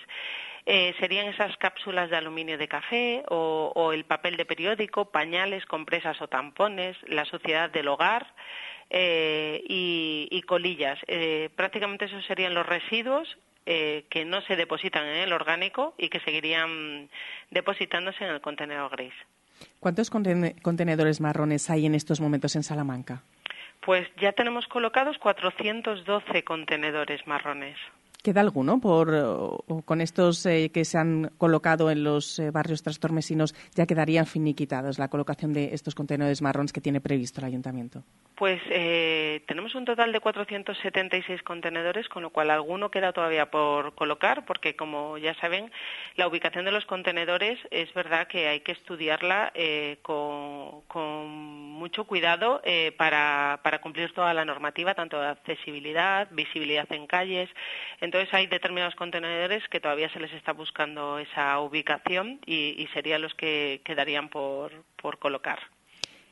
Eh, serían esas cápsulas de aluminio de café o, el papel de periódico, pañales, compresas o tampones, la suciedad del hogar eh, y, colillas. Eh, prácticamente esos serían los residuos que no se depositan en el orgánico y que seguirían depositándose en el contenedor gris. ¿Cuántos contenedores marrones hay en estos momentos en Salamanca? Pues ya tenemos colocados 412 contenedores marrones. ¿Queda alguno por, con estos eh, que se han colocado en los eh, barrios trastormesinos? Ya quedarían finiquitados la colocación de estos contenedores marrones que tiene previsto el ayuntamiento. Pues eh, tenemos un total de 476 contenedores, con lo cual alguno queda todavía por colocar, porque como ya saben, la ubicación de los contenedores es verdad que hay que estudiarla con, mucho cuidado para, cumplir toda la normativa, tanto de accesibilidad, visibilidad en calles. Hay determinados contenedores que todavía se les está buscando esa ubicación y, y serían los que quedarían por colocar.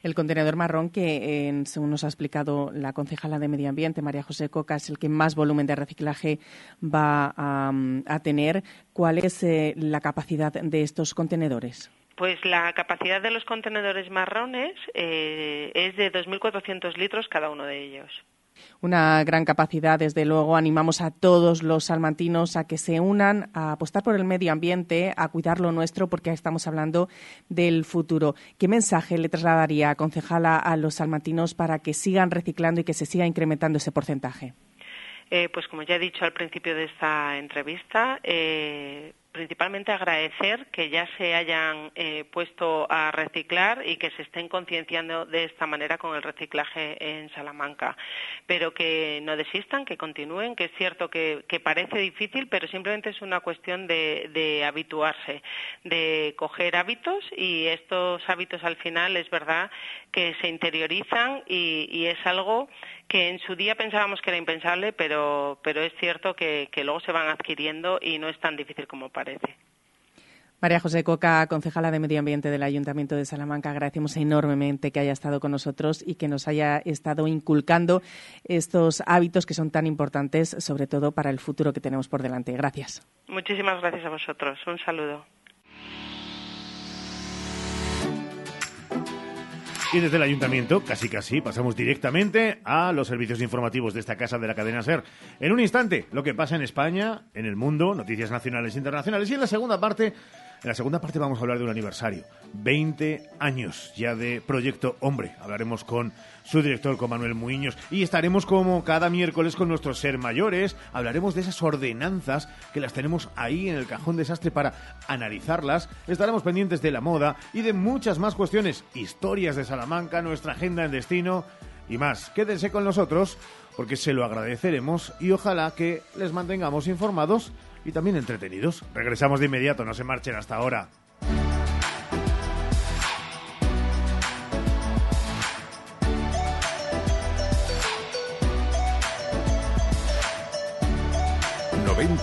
El contenedor marrón, que según nos ha explicado la concejala de Medio Ambiente, María José Coca, es el que más volumen de reciclaje va a, tener. ¿Cuál es eh, la capacidad de estos contenedores? Pues la capacidad de los contenedores marrones eh, es de 2.400 litros cada uno de ellos una gran capacidad. Desde luego, animamos a todos los salmantinos a que se unan, a apostar por el medio ambiente, a cuidar lo nuestro, porque estamos hablando del futuro. ¿Qué mensaje le trasladaría, concejala, a los salmantinos para que sigan reciclando y que se siga incrementando ese porcentaje? Eh, pues como ya he dicho al principio de esta entrevista, eh, principalmente agradecer que ya se hayan eh, puesto a reciclar y que se estén concienciando de esta manera con el reciclaje en Salamanca, pero que no desistan, que continúen, que es cierto que, parece difícil, pero simplemente es una cuestión de, habituarse, de coger hábitos y estos hábitos al final es verdad que se interiorizan y es algo que en su día pensábamos que era impensable, pero, pero es cierto que, luego se van adquiriendo y no es tan difícil como parece. María José Coca, concejala de Medio Ambiente del Ayuntamiento de Salamanca, agradecemos enormemente que haya estado con nosotros y que nos haya estado inculcando estos hábitos que son tan importantes, sobre todo para el futuro que tenemos por delante. Gracias. Muchísimas gracias a vosotros. Un saludo. Y desde el ayuntamiento, casi casi, pasamos directamente a los servicios informativos de esta casa de la cadena SER. En un instante, lo que pasa en España, en el mundo, noticias nacionales e internacionales. Y en la segunda parte, en la segunda parte vamos a hablar de un aniversario. 20 años ya de Proyecto Hombre. Hablaremos con su director, con Manuel Muiños. Y estaremos como cada miércoles con nuestros ser mayores. Hablaremos de esas ordenanzas que las tenemos ahí en el cajón desastre para analizarlas. Estaremos pendientes de la moda y de muchas más cuestiones. Historias de Salamanca, nuestra agenda en destino y más. Quédense con nosotros porque se lo agradeceremos y ojalá que les mantengamos informados y también entretenidos. Regresamos de inmediato, no se marchen hasta ahora.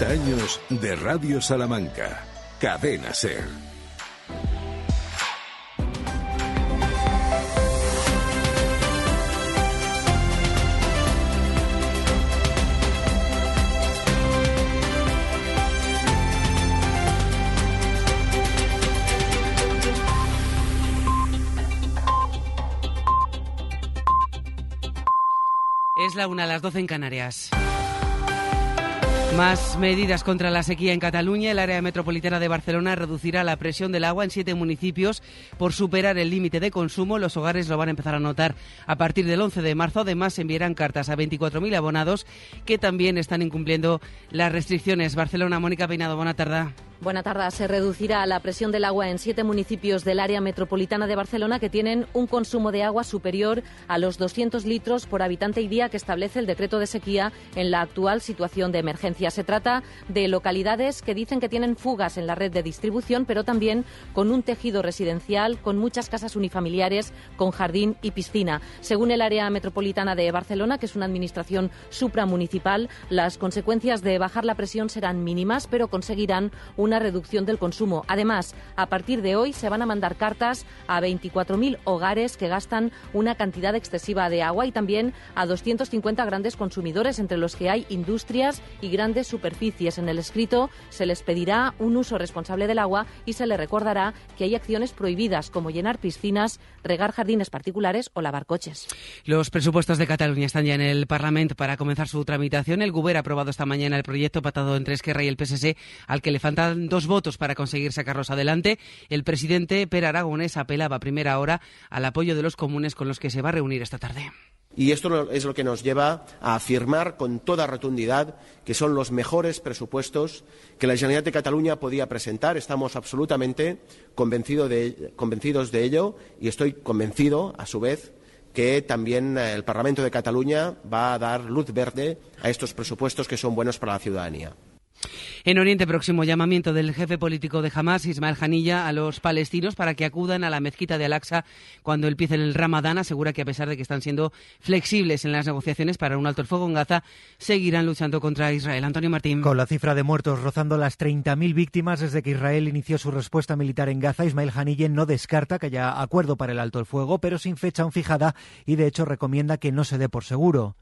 90 años de Radio Salamanca. Cadena Ser. Es la una a las 12 en Canarias. Más medidas contra la sequía en Cataluña. El área metropolitana de Barcelona reducirá la presión del agua en siete municipios por superar el límite de consumo. Los hogares lo van a empezar a notar a partir del 11 de marzo. Además, enviarán cartas a 24.000 abonados que también están incumpliendo las restricciones. Barcelona, Mónica Peinado, buena tarde. Buena tarde. Se reducirá la presión del agua en siete municipios del área metropolitana de Barcelona que tienen un consumo de agua superior a los 200 litros por habitante y día que establece el decreto de sequía en la actual situación de emergencia. Se trata de localidades que dicen que tienen fugas en la red de distribución, pero también con un tejido residencial, con muchas casas unifamiliares, con jardín y piscina. Según el área metropolitana de Barcelona, que es una administración supramunicipal, las consecuencias de bajar la presión serán mínimas, pero conseguirán un una reducción del consumo. Además, a partir de hoy se van a mandar cartas a 24.000 hogares que gastan una cantidad excesiva de agua y también a 250 grandes consumidores, entre los que hay industrias y grandes superficies. En el escrito se les pedirá un uso responsable del agua y se les recordará que hay acciones prohibidas como llenar piscinas, regar jardines particulares o lavar coches. Los presupuestos de Cataluña están ya en el Parlamento para comenzar su tramitación. El Guber ha aprobado esta mañana el proyecto patado entre Esquerra y el PSC, al que le faltan dos votos para conseguir sacarlos adelante. El presidente Per Aragonés apelaba a primera hora al apoyo de los comunes con los que se va a reunir esta tarde. Y esto es lo que nos lleva a afirmar con toda rotundidad que son los mejores presupuestos que la Generalitat de Cataluña podía presentar. Estamos absolutamente convencidos de ello y estoy convencido, a su vez, que también el Parlamento de Cataluña va a dar luz verde a estos presupuestos que son buenos para la ciudadanía. En Oriente Próximo, llamamiento del jefe político de Hamas, Ismael Hanilla, a los palestinos para que acudan a la mezquita de Al-Aqsa cuando empiece el Ramadán. Asegura que a pesar de que están siendo flexibles en las negociaciones para un alto el fuego en Gaza, seguirán luchando contra Israel. Antonio Martín. Con la cifra de muertos rozando las 30.000 víctimas desde que Israel inició su respuesta militar en Gaza, Ismael Hanille no descarta que haya acuerdo para el alto el fuego, pero sin fecha aún fijada y de hecho recomienda que no se dé por seguro.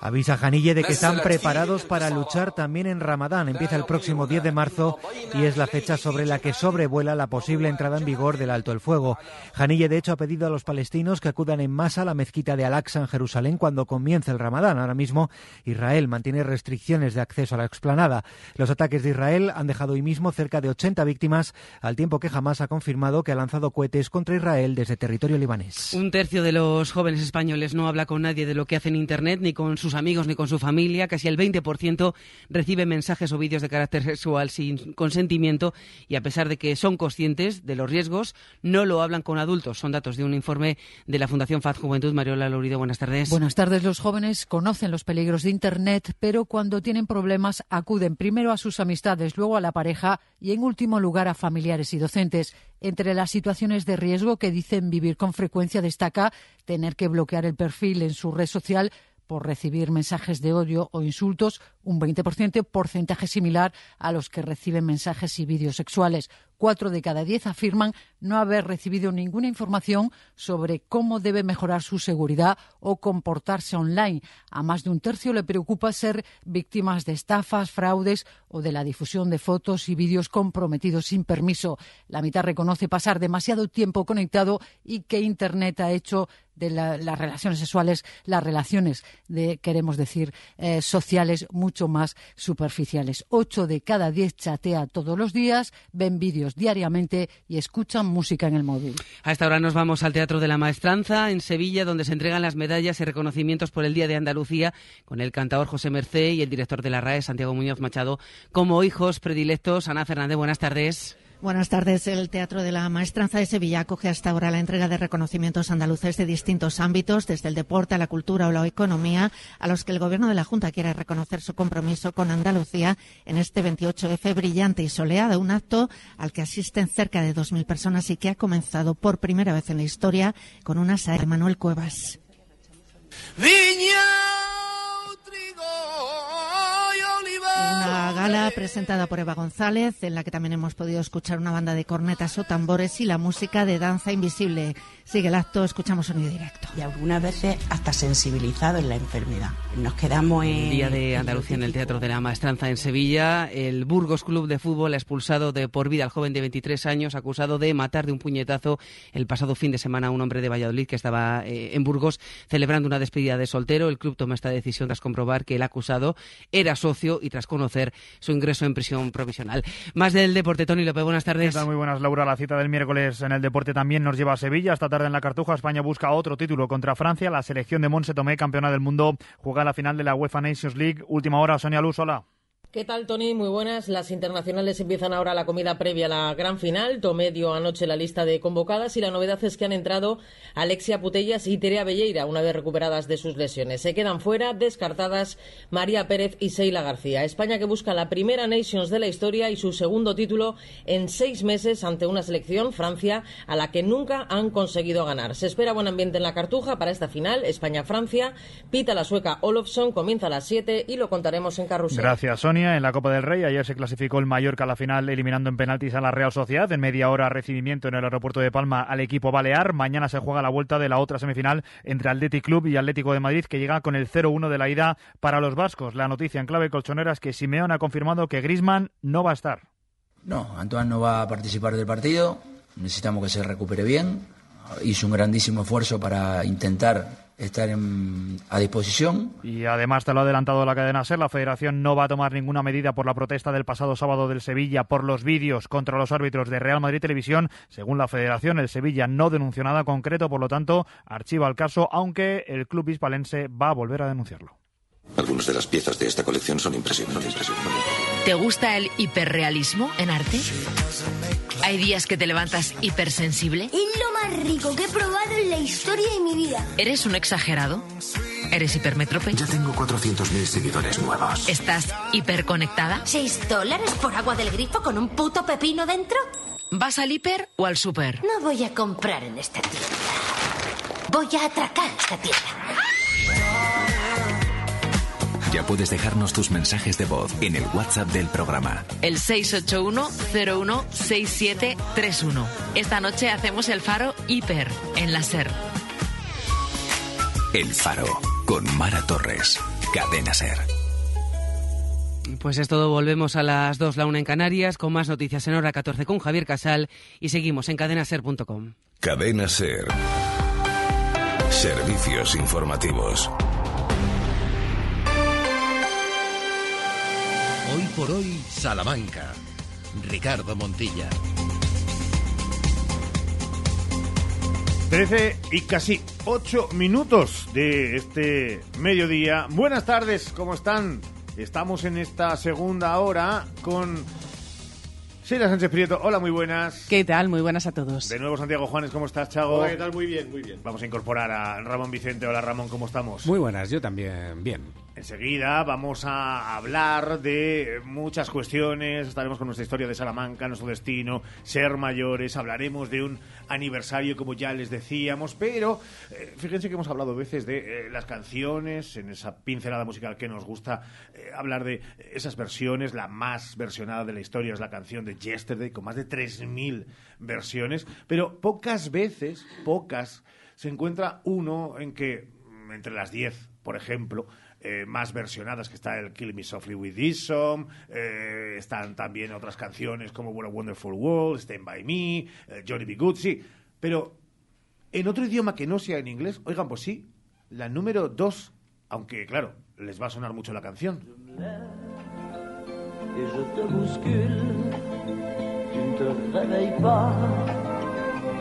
Avisa Janille de que están preparados para luchar también en Ramadán. Empieza el próximo 10 de marzo y es la fecha sobre la que sobrevuela la posible entrada en vigor del alto el fuego. Janille, de hecho, ha pedido a los palestinos que acudan en masa a la mezquita de Al-Aqsa en Jerusalén cuando comience el Ramadán. Ahora mismo, Israel mantiene restricciones de acceso a la explanada. Los ataques de Israel han dejado hoy mismo cerca de 80 víctimas, al tiempo que jamás ha confirmado que ha lanzado cohetes contra Israel desde territorio libanés. Un tercio de los jóvenes españoles no habla con nadie de lo que hace en Internet ni con sus amigos ni con su familia. Casi el 20% recibe mensajes o vídeos de carácter sexual sin consentimiento y a pesar de que son conscientes de los riesgos, no lo hablan con adultos. Son datos de un informe de la Fundación Faz Juventud. Mariola Lourido, buenas tardes. Buenas tardes. Los jóvenes conocen los peligros de Internet, pero cuando tienen problemas acuden primero a sus amistades, luego a la pareja y en último lugar a familiares y docentes. Entre las situaciones de riesgo que dicen vivir con frecuencia destaca tener que bloquear el perfil en su red social por recibir mensajes de odio o insultos, un 20%, porcentaje similar a los que reciben mensajes y vídeos sexuales. Cuatro de cada diez afirman no haber recibido ninguna información sobre cómo debe mejorar su seguridad o comportarse online. A más de un tercio le preocupa ser víctimas de estafas, fraudes o de la difusión de fotos y vídeos comprometidos sin permiso. La mitad reconoce pasar demasiado tiempo conectado y que Internet ha hecho de las relaciones sexuales, las relaciones de, queremos decir, eh, sociales mucho más superficiales. Ocho de cada diez chatea todos los días, ven vídeos diariamente y escuchan música en el móvil. A esta hora nos vamos al Teatro de la Maestranza en Sevilla, donde se entregan las medallas y reconocimientos por el Día de Andalucía con el cantador José Mercé y el director de la RAE, Santiago Muñoz Machado, como hijos predilectos. Ana Fernández, buenas tardes. Buenas tardes. El Teatro de la Maestranza de Sevilla acoge hasta ahora la entrega de reconocimientos andaluces de distintos ámbitos, desde el deporte a la cultura o la economía, a los que el Gobierno de la Junta quiere reconocer su compromiso con Andalucía en este 28F brillante y soleado, un acto al que asisten cerca de 2.000 personas y que ha comenzado por primera vez en la historia con una saeta de Manuel Cuevas. Viña, Una gala presentada por Eva González, en la que también hemos podido escuchar una banda de cornetas o tambores y la música de danza invisible. Sigue el acto, escuchamos sonido directo. Y algunas veces hasta sensibilizado en la enfermedad. Nos quedamos en... El Día de Andalucía en el Teatro de la Maestranza en Sevilla. El Burgos Club de Fútbol ha expulsado de por vida al joven de 23 años acusado de matar de un puñetazo el pasado fin de semana a un hombre de Valladolid que estaba eh, en Burgos celebrando una despedida de soltero. El club toma esta decisión tras comprobar que el acusado era socio y tras conocer su ingreso en prisión provisional. Más del deporte, Tony López, buenas tardes. Muy buenas, Laura. La cita del miércoles en el deporte también nos lleva a Sevilla. Esta tarde en la Cartuja, España busca otro título contra Francia. La selección de Monse Tomé, campeona del mundo, juega la final de la UEFA Nations League. Última hora, Sonia Luz, hola. ¿Qué tal, Tony? Muy buenas. Las internacionales empiezan ahora la comida previa a la gran final. Tomé dio anoche la lista de convocadas y la novedad es que han entrado Alexia Putellas y Terea Belleira, una vez recuperadas de sus lesiones. Se quedan fuera, descartadas María Pérez y Seila García. España que busca la primera Nations de la historia y su segundo título en seis meses ante una selección, Francia, a la que nunca han conseguido ganar. Se espera buen ambiente en la cartuja para esta final, España-Francia. Pita la sueca Olofsson, comienza a las siete y lo contaremos en Carrusel. Gracias, Sonia en la Copa del Rey. Ayer se clasificó el Mallorca a la final eliminando en penaltis a la Real Sociedad. En media hora recibimiento en el aeropuerto de Palma al equipo Balear. Mañana se juega la vuelta de la otra semifinal entre Athletic Club y Atlético de Madrid que llega con el 0-1 de la ida para los vascos. La noticia en clave colchonera es que Simeón ha confirmado que Grisman no va a estar. No, Antoine no va a participar del partido. Necesitamos que se recupere bien. Hizo un grandísimo esfuerzo para intentar estar a disposición. Y además te lo ha adelantado la cadena SER, la Federación no va a tomar ninguna medida por la protesta del pasado sábado del Sevilla por los vídeos contra los árbitros de Real Madrid Televisión. Según la Federación, el Sevilla no denunció nada concreto, por lo tanto, archiva el caso, aunque el club hispalense va a volver a denunciarlo. Algunas de las piezas de esta colección son impresionantes. ¿Te gusta el hiperrealismo en arte? ¿Hay días que te levantas hipersensible? Es lo más rico que he probado en la historia de mi vida. ¿Eres un exagerado? ¿Eres hipermétrope? Ya tengo 400.000 seguidores nuevos. ¿Estás hiperconectada? ¿Seis dólares por agua del grifo con un puto pepino dentro? ¿Vas al hiper o al super? No voy a comprar en esta tienda. Voy a atracar esta tienda. Ya puedes dejarnos tus mensajes de voz en el WhatsApp del programa. El 681-016731. Esta noche hacemos el faro hiper en la SER. El faro con Mara Torres. Cadena SER. Pues es todo, volvemos a las 2, la 1 en Canarias, con más noticias en hora 14 con Javier Casal y seguimos en cadenaser.com. Cadena SER. Servicios informativos. Por hoy, Salamanca. Ricardo Montilla. 13 y casi 8 minutos de este mediodía. Buenas tardes, ¿cómo están? Estamos en esta segunda hora con Sheila Sánchez Prieto. Hola, muy buenas. ¿Qué tal? Muy buenas a todos. De nuevo, Santiago Juanes, ¿cómo estás, Chago? Hola, ¿qué tal? Muy bien, muy bien. Vamos a incorporar a Ramón Vicente. Hola, Ramón, ¿cómo estamos? Muy buenas, yo también, bien. Enseguida vamos a hablar de muchas cuestiones, estaremos con nuestra historia de Salamanca, nuestro destino, ser mayores, hablaremos de un aniversario como ya les decíamos, pero eh, fíjense que hemos hablado veces de eh, las canciones, en esa pincelada musical que nos gusta eh, hablar de esas versiones, la más versionada de la historia es la canción de Yesterday, con más de 3.000 versiones, pero pocas veces, pocas, se encuentra uno en que, entre las 10, por ejemplo, eh, más versionadas, que está el Kill Me Softly With This Song, eh, están también otras canciones como What a Wonderful World, Stand By Me, eh, Johnny B. Good, sí, pero en otro idioma que no sea en inglés, oigan, pues sí, la número dos, aunque claro, les va a sonar mucho la canción.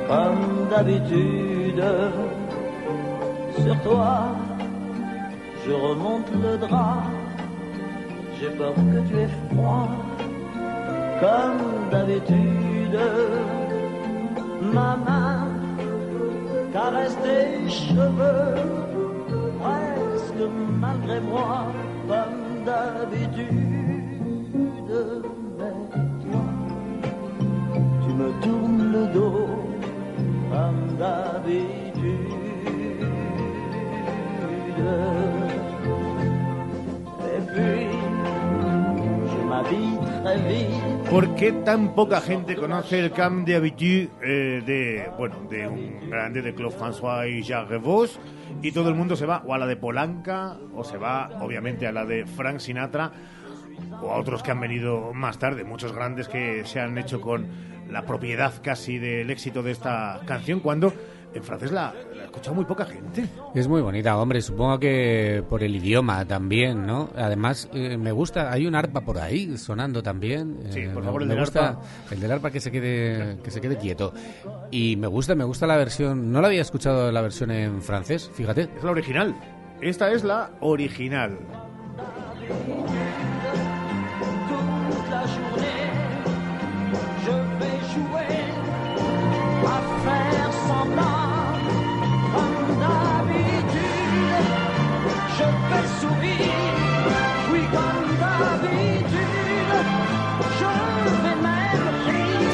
Comme d'habitude sur toi. Je remonte le drap, j'ai peur que tu aies froid, comme d'habitude. Ma main caresse tes cheveux, presque malgré moi, comme d'habitude. Mais toi, tu me tournes le dos, comme d'habitude. ¿Por qué tan poca gente conoce el Camp de Habitude eh, de, bueno, de un grande de Claude François y Jacques Revaux y todo el mundo se va o a la de Polanca o se va obviamente a la de Frank Sinatra o a otros que han venido más tarde, muchos grandes que se han hecho con la propiedad casi del éxito de esta canción cuando en francés la, la escucha muy poca gente. Es muy bonita, hombre. Supongo que por el idioma también, ¿no? Además, eh, me gusta. Hay un arpa por ahí sonando también. Sí, Eh, por me- favor, el me del gusta arpa. el del arpa que se quede que se quede quieto. Y me gusta, me gusta la versión. No la había escuchado la versión en francés. Fíjate. Es la original. Esta es la original.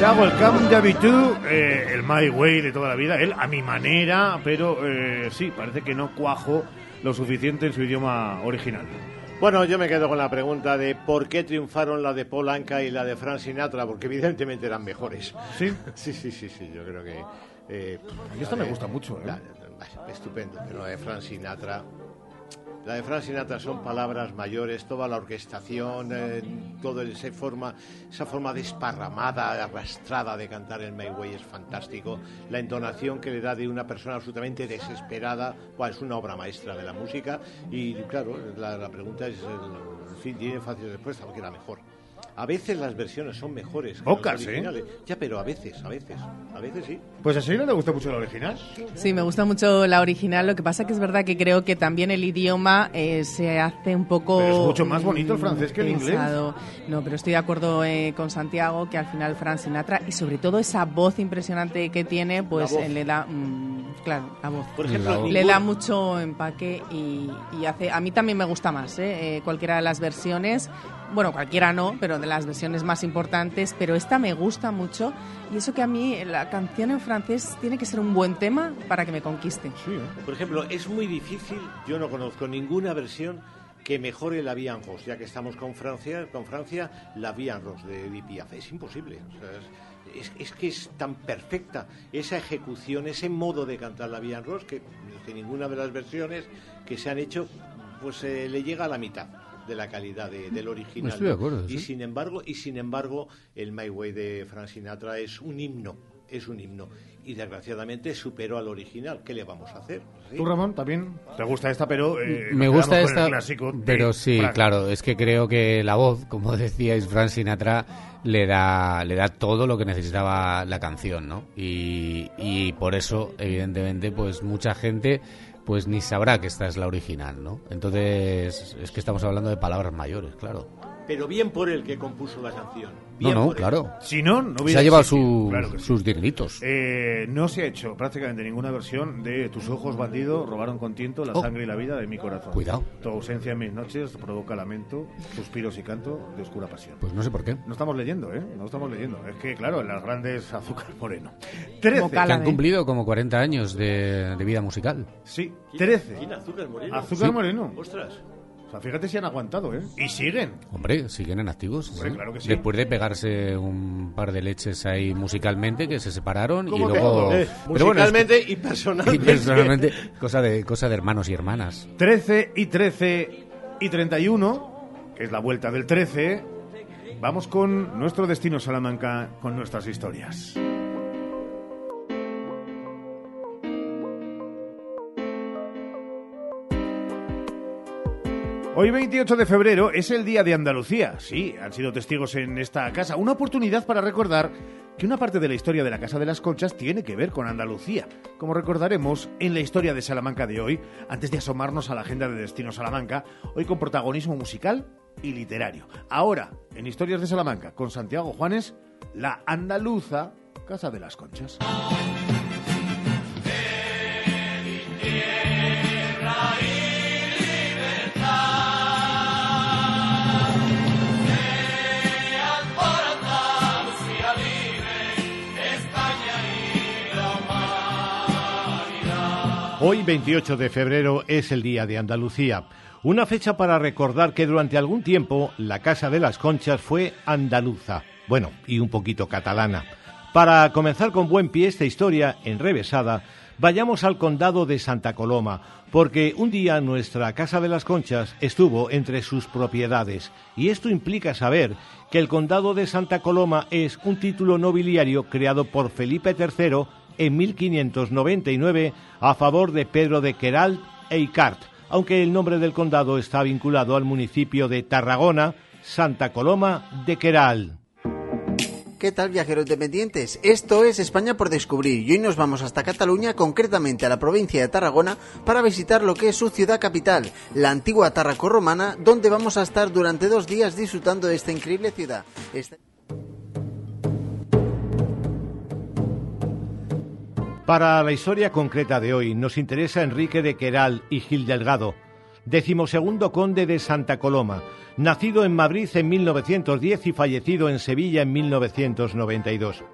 Même rire. Te hago el Camp de Habitude, eh, el My Way de toda la vida, él a mi manera, pero eh, sí, parece que no cuajo lo suficiente en su idioma original. Bueno, yo me quedo con la pregunta de por qué triunfaron la de Paul Anka y la de Frank Sinatra, porque evidentemente eran mejores. ¿Sí? Sí, sí, sí, sí, yo creo que... Eh, A mí esta me gusta mucho, ¿eh? la- la- estupendo, pero la de Frank Sinatra... La de Frank Sinatra son palabras mayores, toda la orquestación, eh, todo ese forma, esa forma desparramada, arrastrada de cantar el My Way es fantástico. La entonación que le da de una persona absolutamente desesperada, bueno, es una obra maestra de la música. Y claro, la, pregunta es, en fin, tiene fácil respuesta, porque era mejor. A veces las versiones son mejores Pocas, ¿eh? Ya, pero a veces, a veces, a veces sí. Pues a Sheila le gusta mucho la original. Sí, me gusta mucho la original. Lo que pasa que es verdad que creo que también el idioma eh, se hace un poco. Pero es mucho más bonito el francés que el inglés. No, pero estoy de acuerdo eh, con Santiago que al final Frank Sinatra y sobre todo esa voz impresionante que tiene, pues eh, le da. mm, claro, la voz. Por ejemplo, La voz. le da mucho empaque y, y hace. A mí también me gusta más, ¿eh? Eh, cualquiera de las versiones. Bueno, cualquiera no, pero de las versiones más importantes. Pero esta me gusta mucho. Y eso que a mí la canción en francés tiene que ser un buen tema para que me conquiste. Por ejemplo, es muy difícil, yo no conozco ninguna versión que mejore la Rose, ya que estamos con Francia, con Francia, la en Rose de Edith Piaf. Es imposible. es, que es tan perfecta esa ejecución, ese modo de cantar la Rose, que, que ninguna de las versiones que se han hecho pues eh, le llega a la mitad de la calidad de- del original. Estoy de acuerdo, y sí. sin embargo, y sin embargo, el My Way de Frank Sinatra es un himno, es un himno. Y desgraciadamente superó al original. ¿Qué le vamos a hacer? Sí. ¿Tú, Ramón, también te gusta esta, pero... eh, Me gusta esta, clásico de pero sí, Frank. claro, es que creo que la voz, como decíais, Frank Sinatra le da, le da todo lo que necesitaba la canción, ¿no? Y, y por eso, evidentemente, pues mucha gente pues ni sabrá que esta es la original, ¿no? Entonces, es que estamos hablando de palabras mayores, claro. Pero bien por el que compuso la canción. No, Bien no, él. claro. Si no, no Se hubiera ha llevado su- Claro que sí. sus dignitos. Eh, no se ha hecho prácticamente ninguna versión de Tus ojos bandido robaron con tiento la Oh. sangre y la vida de mi corazón. Cuidado. Tu ausencia en mis noches provoca lamento, suspiros y canto de oscura pasión. Pues no sé por qué. No estamos leyendo, ¿eh? No estamos leyendo. Es que, claro, en las grandes azúcar moreno. 13. Que han cumplido como 40 años de, de vida musical. Sí, 13. ¿Quién? ¿Azúcar Moreno? Azúcar Sí. Moreno. Ostras. O sea, fíjate si han aguantado, ¿eh? Y siguen. Hombre, siguen en activos. Hombre, sí. claro que sí. Después de pegarse un par de leches ahí musicalmente, que se separaron y ¿Cómo que luego... Eh, Pero bueno, es que- musicalmente y personalmente. y personalmente, cosa de, cosa de hermanos y hermanas. 13 y 13 y 31, que es la vuelta del 13. Vamos con nuestro destino Salamanca, con nuestras historias. Hoy 28 de febrero es el Día de Andalucía. Sí, han sido testigos en esta casa. Una oportunidad para recordar que una parte de la historia de la Casa de las Conchas tiene que ver con Andalucía, como recordaremos en la historia de Salamanca de hoy, antes de asomarnos a la agenda de Destino Salamanca, hoy con protagonismo musical y literario. Ahora, en Historias de Salamanca, con Santiago Juanes, la andaluza Casa de las Conchas. Hoy, 28 de febrero, es el Día de Andalucía. Una fecha para recordar que durante algún tiempo la Casa de las Conchas fue andaluza, bueno, y un poquito catalana. Para comenzar con buen pie esta historia enrevesada, vayamos al condado de Santa Coloma, porque un día nuestra Casa de las Conchas estuvo entre sus propiedades, y esto implica saber que el condado de Santa Coloma es un título nobiliario creado por Felipe III en 1599 a favor de Pedro de Queralt e Icart, aunque el nombre del condado está vinculado al municipio de Tarragona, Santa Coloma de Queralt. ¿Qué tal viajeros dependientes? Esto es España por descubrir y hoy nos vamos hasta Cataluña, concretamente a la provincia de Tarragona, para visitar lo que es su ciudad capital, la antigua Tarraco romana, donde vamos a estar durante dos días disfrutando de esta increíble ciudad. Para la historia concreta de hoy nos interesa Enrique de Queral y Gil Delgado, decimosegundo conde de Santa Coloma, nacido en Madrid en 1910 y fallecido en Sevilla en 1992.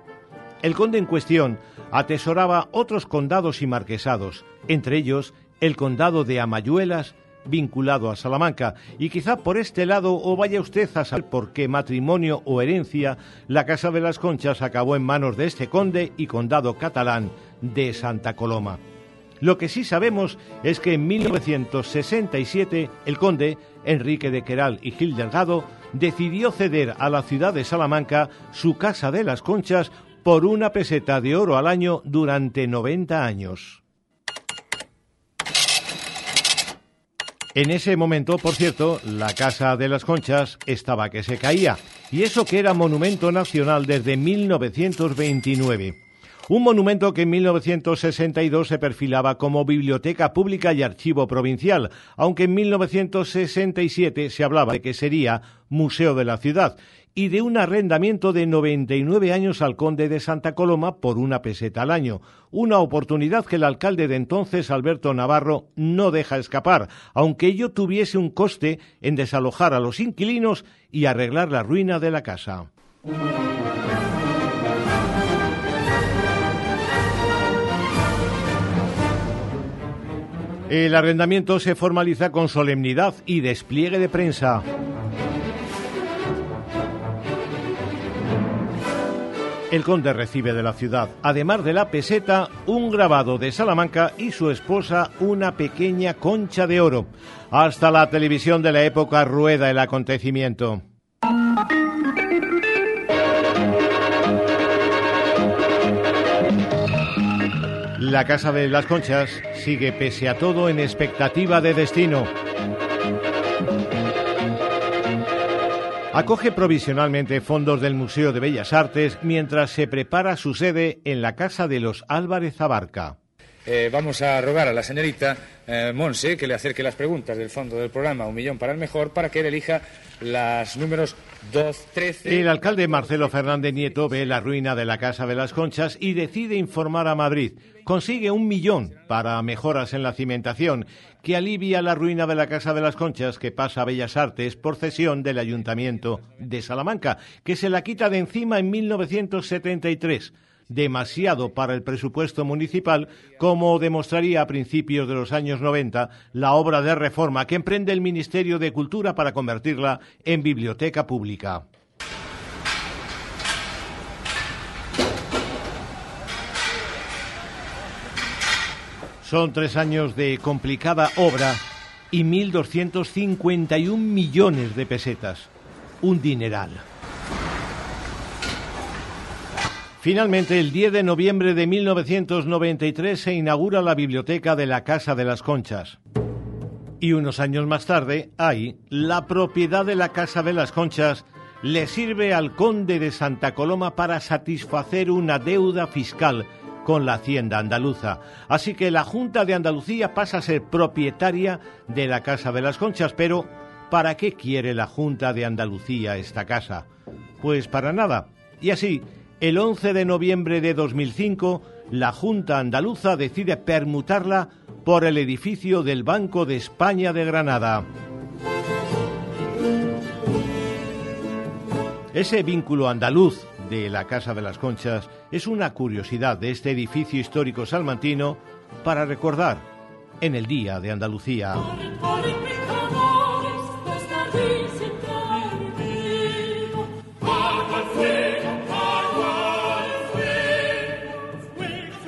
El conde en cuestión atesoraba otros condados y marquesados, entre ellos el condado de Amayuelas, vinculado a Salamanca, y quizá por este lado o vaya usted a saber por qué matrimonio o herencia la Casa de las Conchas acabó en manos de este conde y condado catalán de Santa Coloma. Lo que sí sabemos es que en 1967 el conde Enrique de Queral y Gil Delgado decidió ceder a la ciudad de Salamanca su Casa de las Conchas por una peseta de oro al año durante 90 años. En ese momento, por cierto, la Casa de las Conchas estaba que se caía, y eso que era monumento nacional desde 1929. Un monumento que en 1962 se perfilaba como biblioteca pública y archivo provincial, aunque en 1967 se hablaba de que sería museo de la ciudad y de un arrendamiento de 99 años al conde de Santa Coloma por una peseta al año, una oportunidad que el alcalde de entonces, Alberto Navarro, no deja escapar, aunque ello tuviese un coste en desalojar a los inquilinos y arreglar la ruina de la casa. El arrendamiento se formaliza con solemnidad y despliegue de prensa. El conde recibe de la ciudad, además de la peseta, un grabado de Salamanca y su esposa una pequeña concha de oro. Hasta la televisión de la época rueda el acontecimiento. La Casa de las Conchas sigue pese a todo en expectativa de destino. Acoge provisionalmente fondos del Museo de Bellas Artes mientras se prepara su sede en la Casa de los Álvarez Abarca. Eh, vamos a rogar a la señorita eh, Monse que le acerque las preguntas del fondo del programa Un Millón para el Mejor para que él elija las números 2, 13. El alcalde Marcelo Fernández Nieto ve la ruina de la Casa de las Conchas y decide informar a Madrid. Consigue un millón para mejoras en la cimentación, que alivia la ruina de la Casa de las Conchas que pasa a Bellas Artes por cesión del Ayuntamiento de Salamanca, que se la quita de encima en 1973 demasiado para el presupuesto municipal, como demostraría a principios de los años 90 la obra de reforma que emprende el Ministerio de Cultura para convertirla en biblioteca pública. Son tres años de complicada obra y 1.251 millones de pesetas. Un dineral. Finalmente, el 10 de noviembre de 1993 se inaugura la biblioteca de la Casa de las Conchas. Y unos años más tarde, ahí, la propiedad de la Casa de las Conchas le sirve al conde de Santa Coloma para satisfacer una deuda fiscal con la hacienda andaluza. Así que la Junta de Andalucía pasa a ser propietaria de la Casa de las Conchas, pero ¿para qué quiere la Junta de Andalucía esta casa? Pues para nada. Y así, el 11 de noviembre de 2005, la Junta Andaluza decide permutarla por el edificio del Banco de España de Granada. Ese vínculo andaluz de la Casa de las Conchas es una curiosidad de este edificio histórico salmantino para recordar en el Día de Andalucía.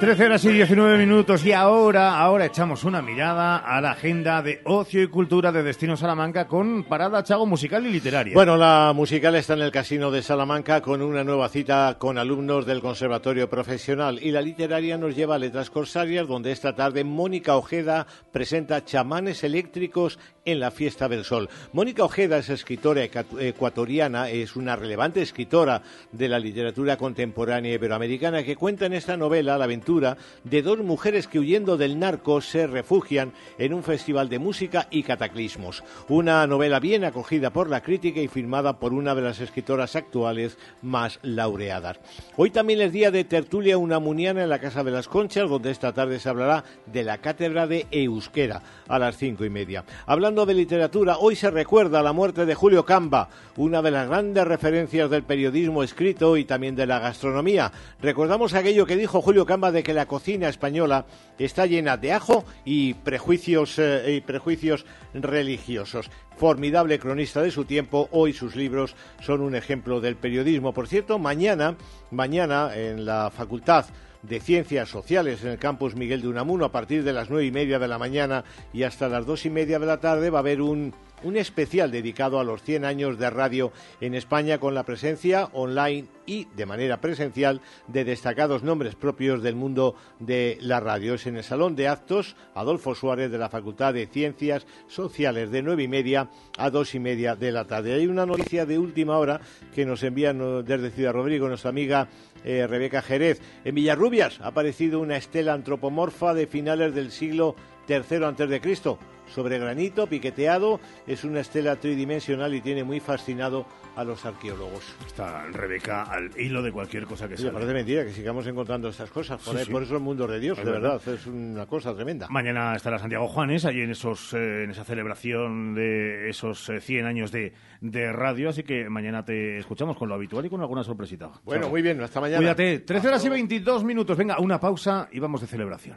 13 horas y 19 minutos y ahora, ahora echamos una mirada a la agenda de ocio y cultura de Destino Salamanca con parada chago musical y literaria. Bueno, la musical está en el Casino de Salamanca con una nueva cita con alumnos del Conservatorio Profesional y la literaria nos lleva a Letras Corsarias donde esta tarde Mónica Ojeda presenta Chamanes Eléctricos en la Fiesta del Sol. Mónica Ojeda es escritora ecuatoriana, es una relevante escritora de la literatura contemporánea iberoamericana que cuenta en esta novela la aventura de dos mujeres que huyendo del narco se refugian en un festival de música y cataclismos. Una novela bien acogida por la crítica y firmada por una de las escritoras actuales más laureadas. Hoy también es día de tertulia unamuniana en la Casa de las Conchas, donde esta tarde se hablará de la cátedra de Euskera a las cinco y media. Hablando de literatura, hoy se recuerda la muerte de Julio Camba, una de las grandes referencias del periodismo escrito y también de la gastronomía. Recordamos aquello que dijo Julio Camba de que la cocina española está llena de ajo y prejuicios, eh, y prejuicios religiosos. Formidable cronista de su tiempo, hoy sus libros son un ejemplo del periodismo. Por cierto, mañana, mañana en la Facultad de Ciencias Sociales en el campus Miguel de Unamuno a partir de las nueve y media de la mañana y hasta las dos y media de la tarde va a haber un, un especial dedicado a los 100 años de radio en España con la presencia online y de manera presencial de destacados nombres propios del mundo de la radio. Es en el Salón de Actos Adolfo Suárez de la Facultad de Ciencias Sociales de nueve y media a dos y media de la tarde. Hay una noticia de última hora que nos envían desde Ciudad Rodrigo nuestra amiga eh, Rebeca Jerez. En Villarrubias ha aparecido una estela antropomorfa de finales del siglo III Cristo sobre granito, piqueteado, es una estela tridimensional y tiene muy fascinado a los arqueólogos. Está Rebeca al hilo de cualquier cosa que sea. parece mentira que sigamos encontrando estas cosas. Por, Sí, ahí- sí. por eso el mundo de Dios, Es de verdad. verdad, es una cosa tremenda. Mañana estará Santiago Juanes allí en esos eh, en esa celebración de esos eh, 100 años de, de radio, así que mañana te escuchamos con lo habitual y con alguna sorpresita. Bueno, muy bien, hasta mañana. Cuídate, 13 horas y 22 minutos. Venga, una pausa y vamos de celebración.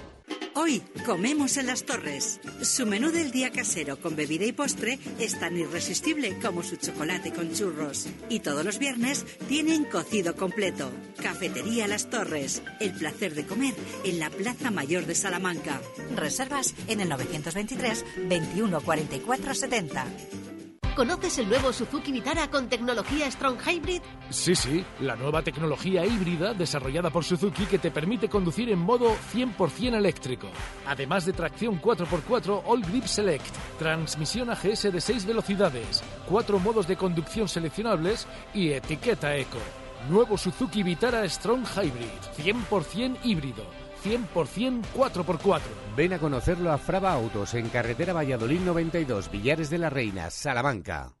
Hoy comemos en las torres. Su menú del día casero con bebida y postre es tan irresistible como su chocolate con churros. Y todos los viernes tienen cocido completo. Cafetería Las Torres. El placer de comer en la Plaza Mayor de Salamanca. Reservas en el 923 21 44 70. ¿Conoces el nuevo Suzuki Vitara con tecnología Strong Hybrid? Sí, sí, la nueva tecnología híbrida desarrollada por Suzuki que te permite conducir en modo 100% eléctrico. Además de tracción 4x4 All Grip Select, transmisión AGS de 6 velocidades, cuatro modos de conducción seleccionables y etiqueta eco. Nuevo Suzuki Vitara Strong Hybrid, 100% híbrido, 100% 4x4. Ven a conocerlo a Fraba Autos en carretera Valladolid 92, Villares de la Reina, Salamanca.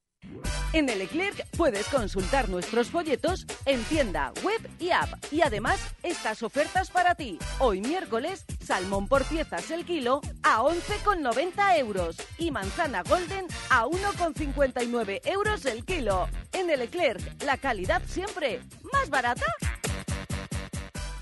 En el puedes consultar nuestros folletos en tienda, web y app. Y además, estas ofertas para ti. Hoy miércoles, salmón por piezas el kilo a 11,90 euros. Y manzana golden a 1,59 euros el kilo. En el la calidad siempre más barata.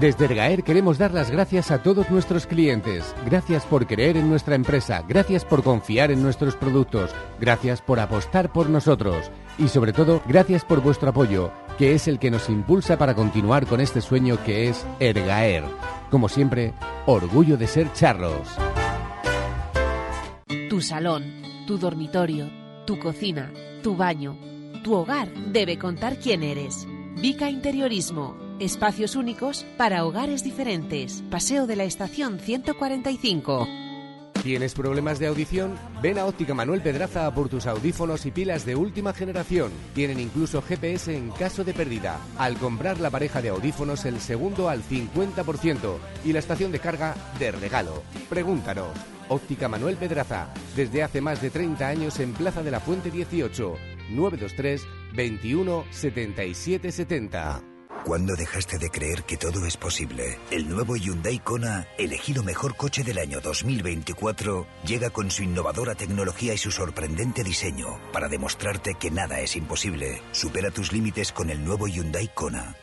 Desde Ergaer queremos dar las gracias a todos nuestros clientes. Gracias por creer en nuestra empresa, gracias por confiar en nuestros productos, gracias por apostar por nosotros y sobre todo gracias por vuestro apoyo, que es el que nos impulsa para continuar con este sueño que es Ergaer. Como siempre, orgullo de ser charros. Tu salón, tu dormitorio, tu cocina, tu baño, tu hogar debe contar quién eres. Vica Interiorismo. Espacios únicos para hogares diferentes. Paseo de la Estación 145. ¿Tienes problemas de audición? Ven a Óptica Manuel Pedraza por tus audífonos y pilas de última generación. Tienen incluso GPS en caso de pérdida. Al comprar la pareja de audífonos, el segundo al 50% y la estación de carga de regalo. Pregúntanos. Óptica Manuel Pedraza, desde hace más de 30 años en Plaza de la Fuente 18, 923 21 77 70. ¿Cuándo dejaste de creer que todo es posible? El nuevo Hyundai Kona, elegido mejor coche del año 2024, llega con su innovadora tecnología y su sorprendente diseño para demostrarte que nada es imposible. Supera tus límites con el nuevo Hyundai Kona.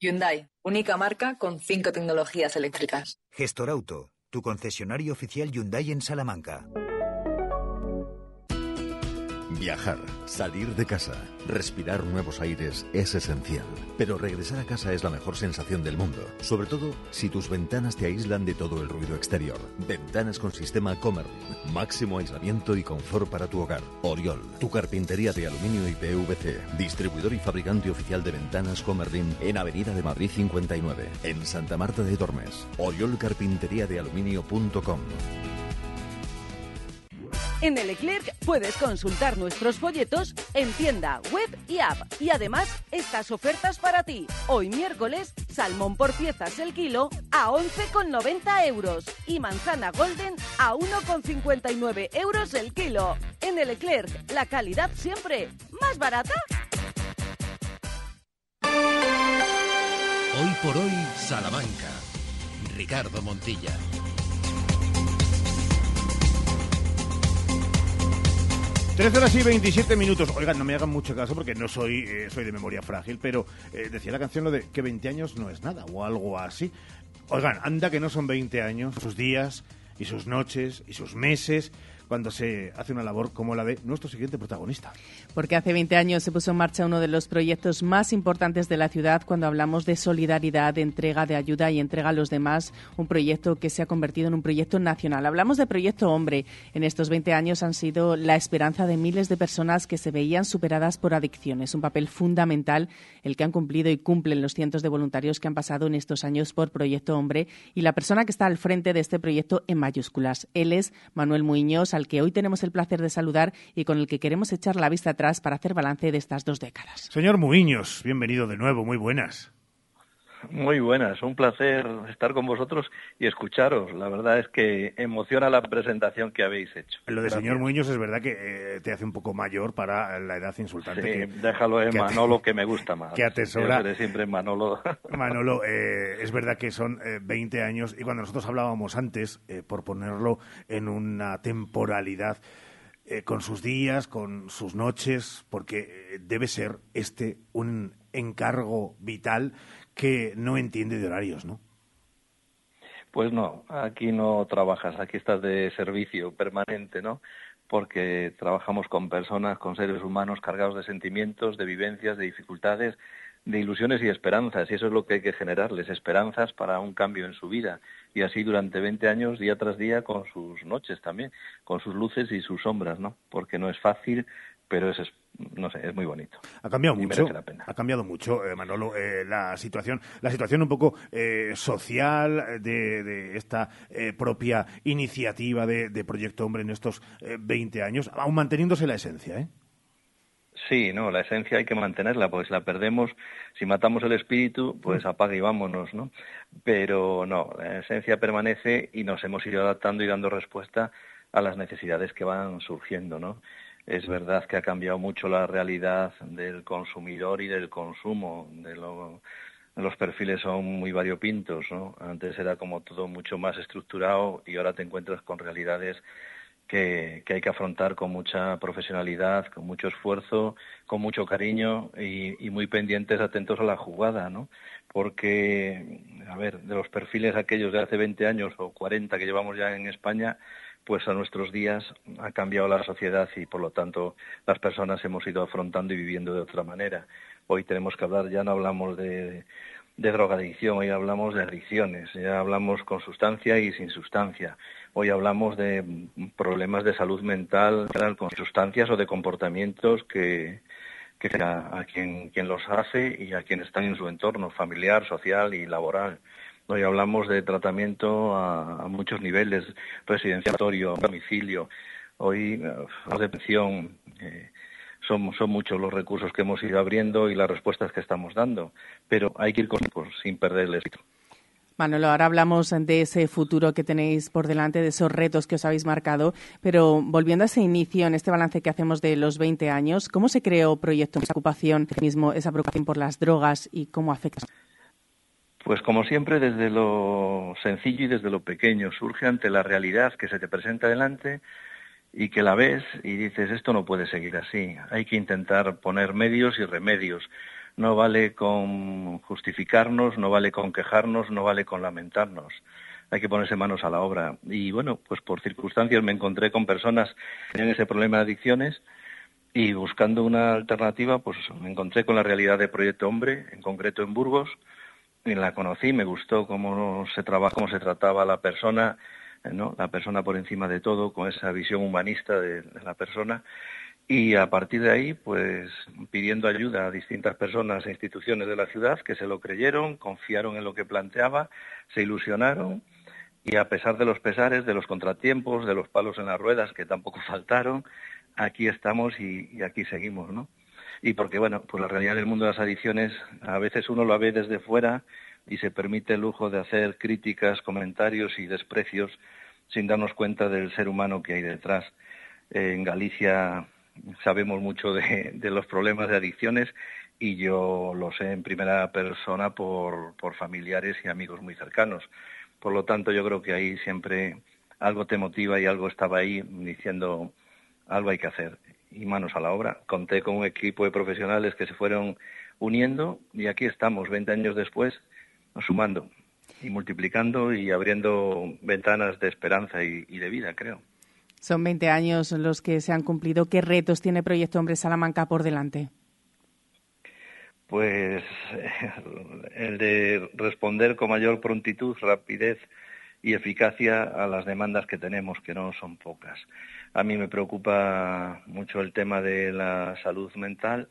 Hyundai, única marca con cinco tecnologías eléctricas. Gestor Auto, tu concesionario oficial Hyundai en Salamanca. Viajar, salir de casa, respirar nuevos aires es esencial. Pero regresar a casa es la mejor sensación del mundo, sobre todo si tus ventanas te aíslan de todo el ruido exterior. Ventanas con sistema Comerlin, máximo aislamiento y confort para tu hogar. Oriol, tu carpintería de aluminio y PVC, distribuidor y fabricante oficial de ventanas Comerlin en Avenida de Madrid 59, en Santa Marta de Tormes. Oriolcarpinteriadealuminio.com En el Leclerc puedes consultar nuestros folletos en tienda, web y app. Y además, estas ofertas para ti. Hoy miércoles, salmón por piezas el kilo a 11,90 euros. Y manzana golden a 1,59 euros el kilo. En el Leclerc, la calidad siempre más barata. Hoy por hoy, Salamanca. Ricardo Montilla. 13 horas y 27 minutos. Oigan, no me hagan mucho caso porque no soy, eh, soy de memoria frágil, pero eh, decía la canción lo de que 20 años no es nada o algo así. Oigan, anda que no son 20 años, sus días y sus noches y sus meses cuando se hace una labor como la de nuestro siguiente protagonista. Porque hace 20 años se puso en marcha uno de los proyectos más importantes de la ciudad cuando hablamos de solidaridad, de entrega de ayuda y entrega a los demás, un proyecto que se ha convertido en un proyecto nacional. Hablamos de Proyecto Hombre. En estos 20 años han sido la esperanza de miles de personas que se veían superadas por adicciones, un papel fundamental el que han cumplido y cumplen los cientos de voluntarios que han pasado en estos años por Proyecto Hombre y la persona que está al frente de este proyecto en mayúsculas. Él es Manuel Muñoz, al que hoy tenemos el placer de saludar y con el que queremos echar la vista atrás para hacer balance de estas dos décadas. Señor Muiños, bienvenido de nuevo, muy buenas. Muy buenas, un placer estar con vosotros y escucharos. La verdad es que emociona la presentación que habéis hecho. Lo de señor Muñoz es verdad que eh, te hace un poco mayor para la edad insultante. Sí, que, déjalo en que Manolo, que me gusta más. que atesora. Yo siempre Manolo. Manolo, eh, es verdad que son eh, 20 años y cuando nosotros hablábamos antes, eh, por ponerlo en una temporalidad, con sus días, con sus noches, porque debe ser este un encargo vital que no entiende de horarios, ¿no? Pues no, aquí no trabajas, aquí estás de servicio permanente, ¿no? Porque trabajamos con personas, con seres humanos cargados de sentimientos, de vivencias, de dificultades, de ilusiones y esperanzas. Y eso es lo que hay que generarles, esperanzas para un cambio en su vida. Y así durante 20 años, día tras día, con sus noches también, con sus luces y sus sombras, ¿no? Porque no es fácil, pero es, es- no sé, es muy bonito. Ha cambiado Y mucho. la pena. Ha cambiado mucho, eh, Manolo, eh, la situación, la situación un poco eh, social eh, de, de esta eh, propia iniciativa de, de Proyecto Hombre en estos eh, 20 años, aún manteniéndose la esencia, ¿eh? Sí, no, la esencia hay que mantenerla, pues si la perdemos, si matamos el espíritu, pues apaga y vámonos, ¿no? Pero no, la esencia permanece y nos hemos ido adaptando y dando respuesta a las necesidades que van surgiendo, ¿no? Es verdad que ha cambiado mucho la realidad del consumidor y del consumo, los perfiles son muy variopintos, ¿no? Antes era como todo mucho más estructurado y ahora te encuentras con realidades que, hay que afrontar con mucha profesionalidad, con mucho esfuerzo, con mucho cariño y, y, muy pendientes, atentos a la jugada, ¿no? Porque, a ver, de los perfiles aquellos de hace 20 años o 40 que llevamos ya en España, pues a nuestros días ha cambiado la sociedad y por lo tanto las personas hemos ido afrontando y viviendo de otra manera. Hoy tenemos que hablar, ya no hablamos de, de drogadicción, hoy hablamos de adicciones, ya hablamos con sustancia y sin sustancia, hoy hablamos de problemas de salud mental con sustancias o de comportamientos que, a, quien, quien los hace y a quienes están en su entorno familiar, social y laboral. Hoy hablamos de tratamiento a, muchos niveles, residenciatorio, domicilio, hoy la depresión, eh, son, muchos los recursos que hemos ido abriendo y las respuestas que estamos dando, pero hay que ir con, sin perder el éxito. Manolo, ahora hablamos de ese futuro que tenéis por delante, de esos retos que os habéis marcado, pero volviendo a ese inicio, en este balance que hacemos de los 20 años, ¿cómo se creó Proyecto ocupación, mismo esa preocupación por las drogas y cómo afecta? Pues como siempre, desde lo sencillo y desde lo pequeño, surge ante la realidad que se te presenta delante y que la ves y dices, esto no puede seguir así, hay que intentar poner medios y remedios. No vale con justificarnos, no vale con quejarnos, no vale con lamentarnos. Hay que ponerse manos a la obra. Y bueno, pues por circunstancias me encontré con personas que tenían ese problema de adicciones y buscando una alternativa, pues me encontré con la realidad de Proyecto Hombre, en concreto en Burgos, la conocí, me gustó cómo se trabaja, cómo se trataba la persona, ¿no? la persona por encima de todo, con esa visión humanista de, la persona. Y a partir de ahí, pues pidiendo ayuda a distintas personas e instituciones de la ciudad que se lo creyeron, confiaron en lo que planteaba, se ilusionaron y a pesar de los pesares, de los contratiempos, de los palos en las ruedas que tampoco faltaron, aquí estamos y, y aquí seguimos, ¿no? Y porque, bueno, pues la realidad del mundo de las adicciones a veces uno lo ve desde fuera y se permite el lujo de hacer críticas, comentarios y desprecios sin darnos cuenta del ser humano que hay detrás. en Galicia sabemos mucho de, los problemas de adicciones y yo lo sé en primera persona por, familiares y amigos muy cercanos. Por lo tanto, yo creo que ahí siempre algo te motiva y algo estaba ahí diciendo algo hay que hacer y manos a la obra. Conté con un equipo de profesionales que se fueron uniendo y aquí estamos, 20 años después, sumando y multiplicando y abriendo ventanas de esperanza y, de vida, creo. Son 20 años los que se han cumplido. ¿Qué retos tiene Proyecto Hombre Salamanca por delante? Pues el de responder con mayor prontitud, rapidez y eficacia a las demandas que tenemos, que no son pocas. A mí me preocupa mucho el tema de la salud mental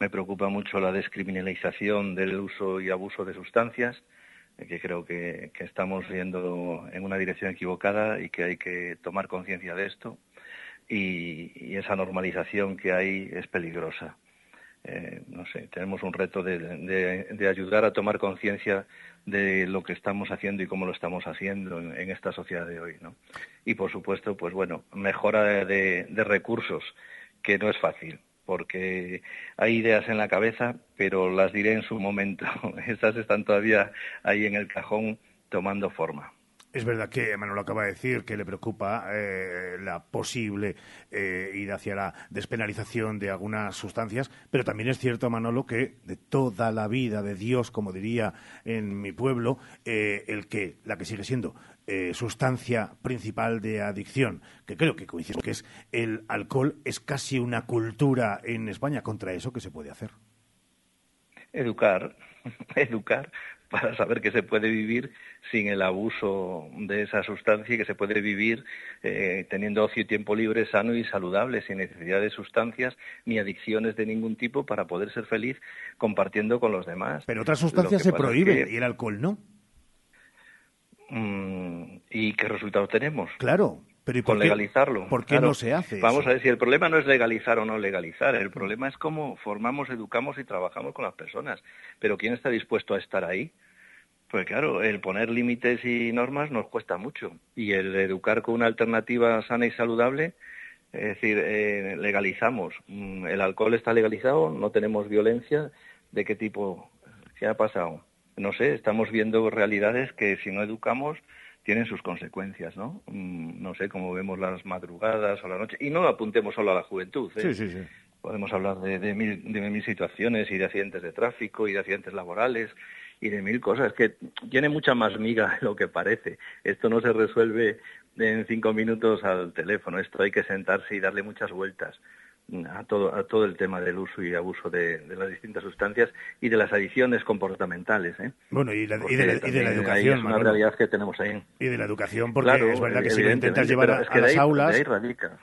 me preocupa mucho la descriminalización del uso y abuso de sustancias, eh, que creo que, estamos yendo en una dirección equivocada y que hay que tomar conciencia de esto. Y, esa normalización que hay es peligrosa. Eh, no sé, tenemos un reto de, ayudar a tomar conciencia de lo que estamos haciendo y cómo lo estamos haciendo en, esta sociedad de hoy, ¿no? Y por supuesto, pues bueno, mejora de recursos, que no es fácil porque hay ideas en la cabeza, pero las diré en su momento. Estas están todavía ahí en el cajón tomando forma. Es verdad que Manolo acaba de decir que le preocupa eh, la posible eh, ir hacia la despenalización de algunas sustancias, pero también es cierto, Manolo, que de toda la vida de Dios, como diría en mi pueblo, eh, el que la que sigue siendo sustancia principal de adicción, que creo que coincide que es el alcohol, es casi una cultura en España contra eso que se puede hacer. Educar, educar para saber que se puede vivir sin el abuso de esa sustancia y que se puede vivir eh, teniendo ocio y tiempo libre, sano y saludable, sin necesidad de sustancias ni adicciones de ningún tipo para poder ser feliz compartiendo con los demás. Pero otras sustancias se prohíben y el alcohol no. Mm, ¿Y qué resultado tenemos? Claro, pero ¿y por Con legalizarlo. ¿Por qué no se hace? Vamos a decir, el problema no es legalizar o no legalizar, el problema es cómo formamos, educamos y trabajamos con las personas. Pero ¿quién está dispuesto a estar ahí? Pues claro, el poner límites y normas nos cuesta mucho y el educar con una alternativa sana y saludable, es decir, eh, legalizamos. Mm, El alcohol está legalizado, no tenemos violencia. ¿De qué tipo? ¿Qué ha pasado? No sé, estamos viendo realidades que si no educamos tienen sus consecuencias, ¿no? Mm, No sé, cómo vemos las madrugadas o la noche. Y no apuntemos solo a la juventud, ¿eh? Sí, sí, sí. Podemos hablar de, de mil, de mil situaciones y de accidentes de tráfico y de accidentes laborales y de mil cosas que tiene mucha más miga de lo que parece. Esto no se resuelve en cinco minutos al teléfono. Esto hay que sentarse y darle muchas vueltas a todo, a todo el tema del uso y abuso de, de las distintas sustancias y de las adicciones comportamentales. ¿eh? Bueno, y, la- y de, la- y de la educación, es una realidad que tenemos ahí. Y de la educación, porque Claro, es verdad que si lo intentas llevar a, es a que de las ahí- aulas,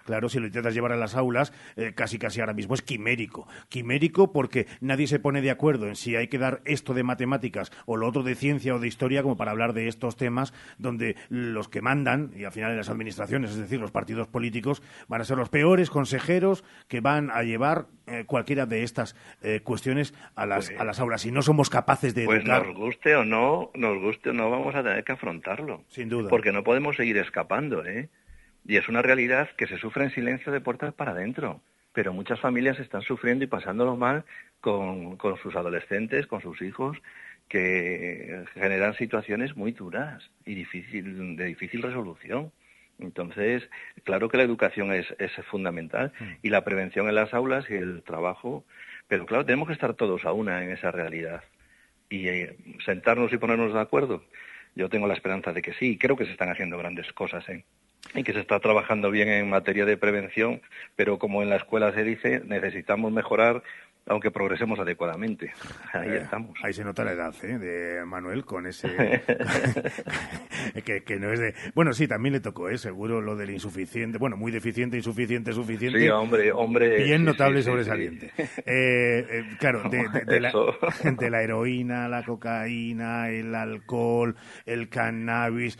claro, si lo intentas llevar a las aulas, eh, casi casi ahora mismo es quimérico. Quimérico porque nadie se pone de acuerdo en si hay que dar esto de matemáticas o lo otro de ciencia o de historia como para hablar de estos temas donde los que mandan, y al final en las administraciones, es decir, los partidos políticos, van a ser los peores consejeros que van a llevar eh, cualquiera de estas eh, cuestiones a las, a las aulas. Si no somos capaces de Pues educar... nos guste o no, nos guste o no, vamos a tener que afrontarlo. Sin duda. Porque no podemos seguir escapando, ¿eh? Y es una realidad que se sufre en silencio de puertas para adentro. Pero muchas familias están sufriendo y pasándolo mal con, con sus adolescentes, con sus hijos, que generan situaciones muy duras y difícil, de difícil resolución. Entonces, claro que la educación es, es fundamental y la prevención en las aulas y el trabajo, pero claro, tenemos que estar todos a una en esa realidad y eh, sentarnos y ponernos de acuerdo. Yo tengo la esperanza de que sí, creo que se están haciendo grandes cosas, ¿eh? Y que se está trabajando bien en materia de prevención, pero como en la escuela se dice, necesitamos mejorar aunque progresemos adecuadamente. Ahí Eh, estamos. Ahí se nota la edad ¿eh? de Manuel con ese... que, que no es de... Bueno, sí, también le tocó, ¿eh? seguro, lo del insuficiente. Bueno, muy deficiente, insuficiente, suficiente. Sí, hombre, hombre. Bien sí, notable y sí, sobresaliente. Eh, claro, de, de- de la, de la heroína, la cocaína, el alcohol, el cannabis...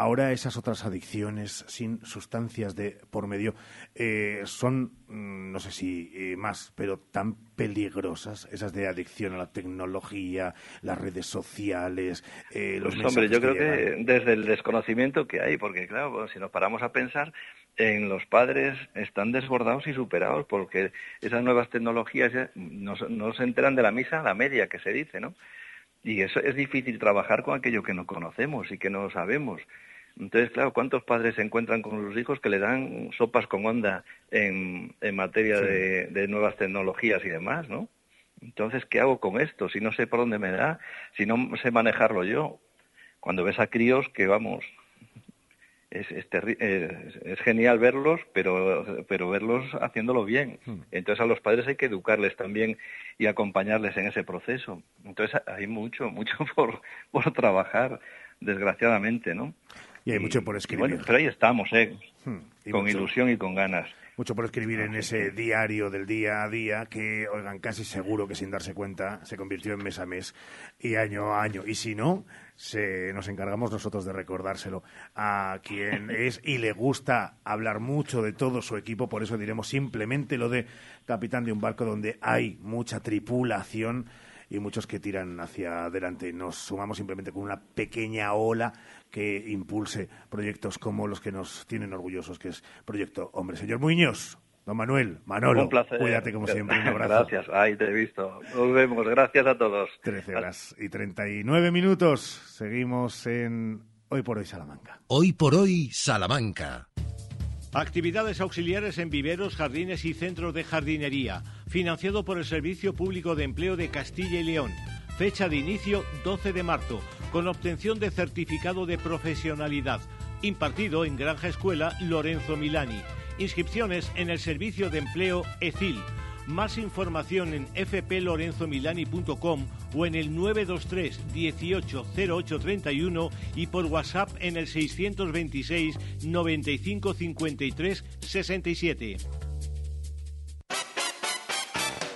Ahora esas otras adicciones sin sustancias de por medio eh, son, mm, no sé si eh, más, pero tan peligrosas, esas de adicción a la tecnología, las redes sociales, eh, los Pues, hombre, yo creo que desde el desconocimiento que hay, porque claro, bueno, si nos paramos a pensar, en los padres están desbordados y superados, porque esas nuevas tecnologías no, se- no se enteran de la misa a la media que se dice, ¿no? Y eso es difícil trabajar con aquello que no conocemos y que no sabemos. Entonces, claro, ¿cuántos padres se encuentran con sus hijos que le dan sopas con onda en, en materia Sí. de, de nuevas tecnologías y demás, ¿no? Entonces, ¿qué hago con esto? Si no sé por dónde me da, si no sé manejarlo yo. Cuando ves a críos que, vamos, es, es, terri- es- es genial verlos, pero, pero verlos haciéndolo bien. Entonces a los padres hay que educarles también y acompañarles en ese proceso. Entonces hay mucho, mucho por, por trabajar, desgraciadamente, ¿no? Y hay mucho por escribir. bueno, pero ahí estamos, ¿eh? Hmm, Con mucho- ilusión y con ganas. Mucho por escribir en ese diario del día a día que, oigan, casi seguro que sin darse cuenta se convirtió en mes a mes y año a año. Y si no, se, nos encargamos nosotros de recordárselo a quien es y le gusta hablar mucho de todo su equipo. Por eso diremos simplemente lo de capitán de un barco donde hay mucha tripulación y muchos que tiran hacia adelante. Nos sumamos simplemente con una pequeña ola que impulse proyectos como los que nos tienen orgullosos, que es Proyecto Hombre. Señor Muñoz, don Manuel, Manolo, Un placer. cuídate como siempre, un abrazo. Gracias, ahí te he visto. Nos vemos, gracias a todos. 13 horas y 39 minutos. Seguimos en Hoy por Hoy Salamanca. Hoy por hoy, Salamanca. Actividades auxiliares en viveros, jardines y centros de jardinería. Financiado por el Servicio Público de Empleo de Castilla y León. Fecha de inicio 12 de marzo, con obtención de certificado de profesionalidad. Impartido en Granja Escuela Lorenzo Milani. Inscripciones en el Servicio de Empleo ECIL. Más información en fplorenzomilani.com o en el 923 18 08 31 y por WhatsApp en el 626 95 53 67.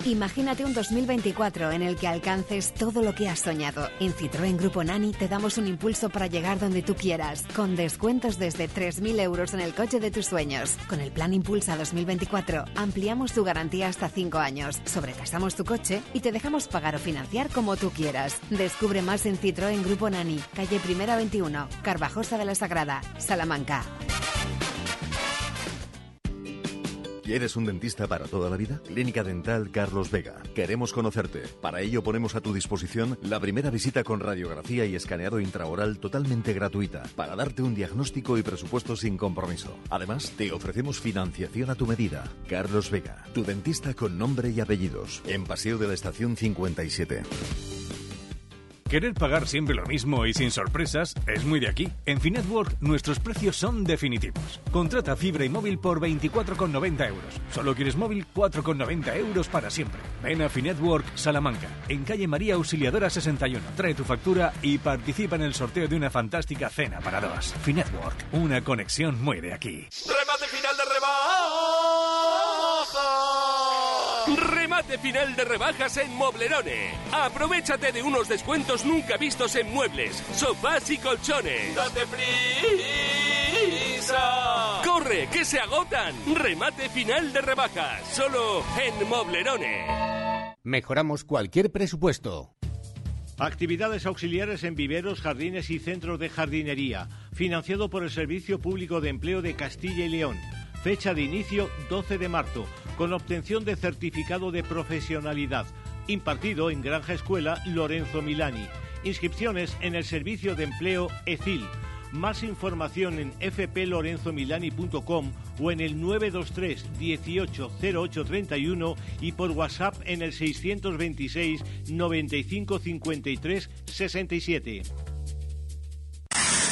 Imagínate un 2024 en el que alcances todo lo que has soñado. En Citroën Grupo Nani te damos un impulso para llegar donde tú quieras, con descuentos desde 3.000 euros en el coche de tus sueños. Con el plan Impulsa 2024 ampliamos tu garantía hasta 5 años, sobretasamos tu coche y te dejamos pagar o financiar como tú quieras. Descubre más en Citroën Grupo Nani, calle Primera 21, Carvajosa de la Sagrada, Salamanca. ¿Quieres un dentista para toda la vida? Clínica Dental Carlos Vega. Queremos conocerte. Para ello ponemos a tu disposición la primera visita con radiografía y escaneado intraoral totalmente gratuita para darte un diagnóstico y presupuesto sin compromiso. Además, te ofrecemos financiación a tu medida. Carlos Vega, tu dentista con nombre y apellidos. En Paseo de la Estación 57. Querer pagar siempre lo mismo y sin sorpresas es muy de aquí. En Finetwork nuestros precios son definitivos. Contrata fibra y móvil por 24,90 euros. Solo quieres móvil 4,90 euros para siempre. Ven a Finetwork Salamanca, en calle María Auxiliadora 61. Trae tu factura y participa en el sorteo de una fantástica cena para dos. Finetwork, una conexión muy de aquí. Remate final de rebajas. Remate final de rebajas en Moblerone. Aprovechate de unos descuentos nunca vistos en muebles, sofás y colchones. ¡Date prisa! ¡Corre, que se agotan! Remate final de rebajas. Solo en Moblerone. Mejoramos cualquier presupuesto. Actividades auxiliares en viveros, jardines y centros de jardinería. Financiado por el Servicio Público de Empleo de Castilla y León. Fecha de inicio 12 de marzo, con obtención de certificado de profesionalidad. Impartido en Granja Escuela Lorenzo Milani. Inscripciones en el Servicio de Empleo ECIL. Más información en fplorenzomilani.com o en el 923 180831 y por WhatsApp en el 626 95 53 67.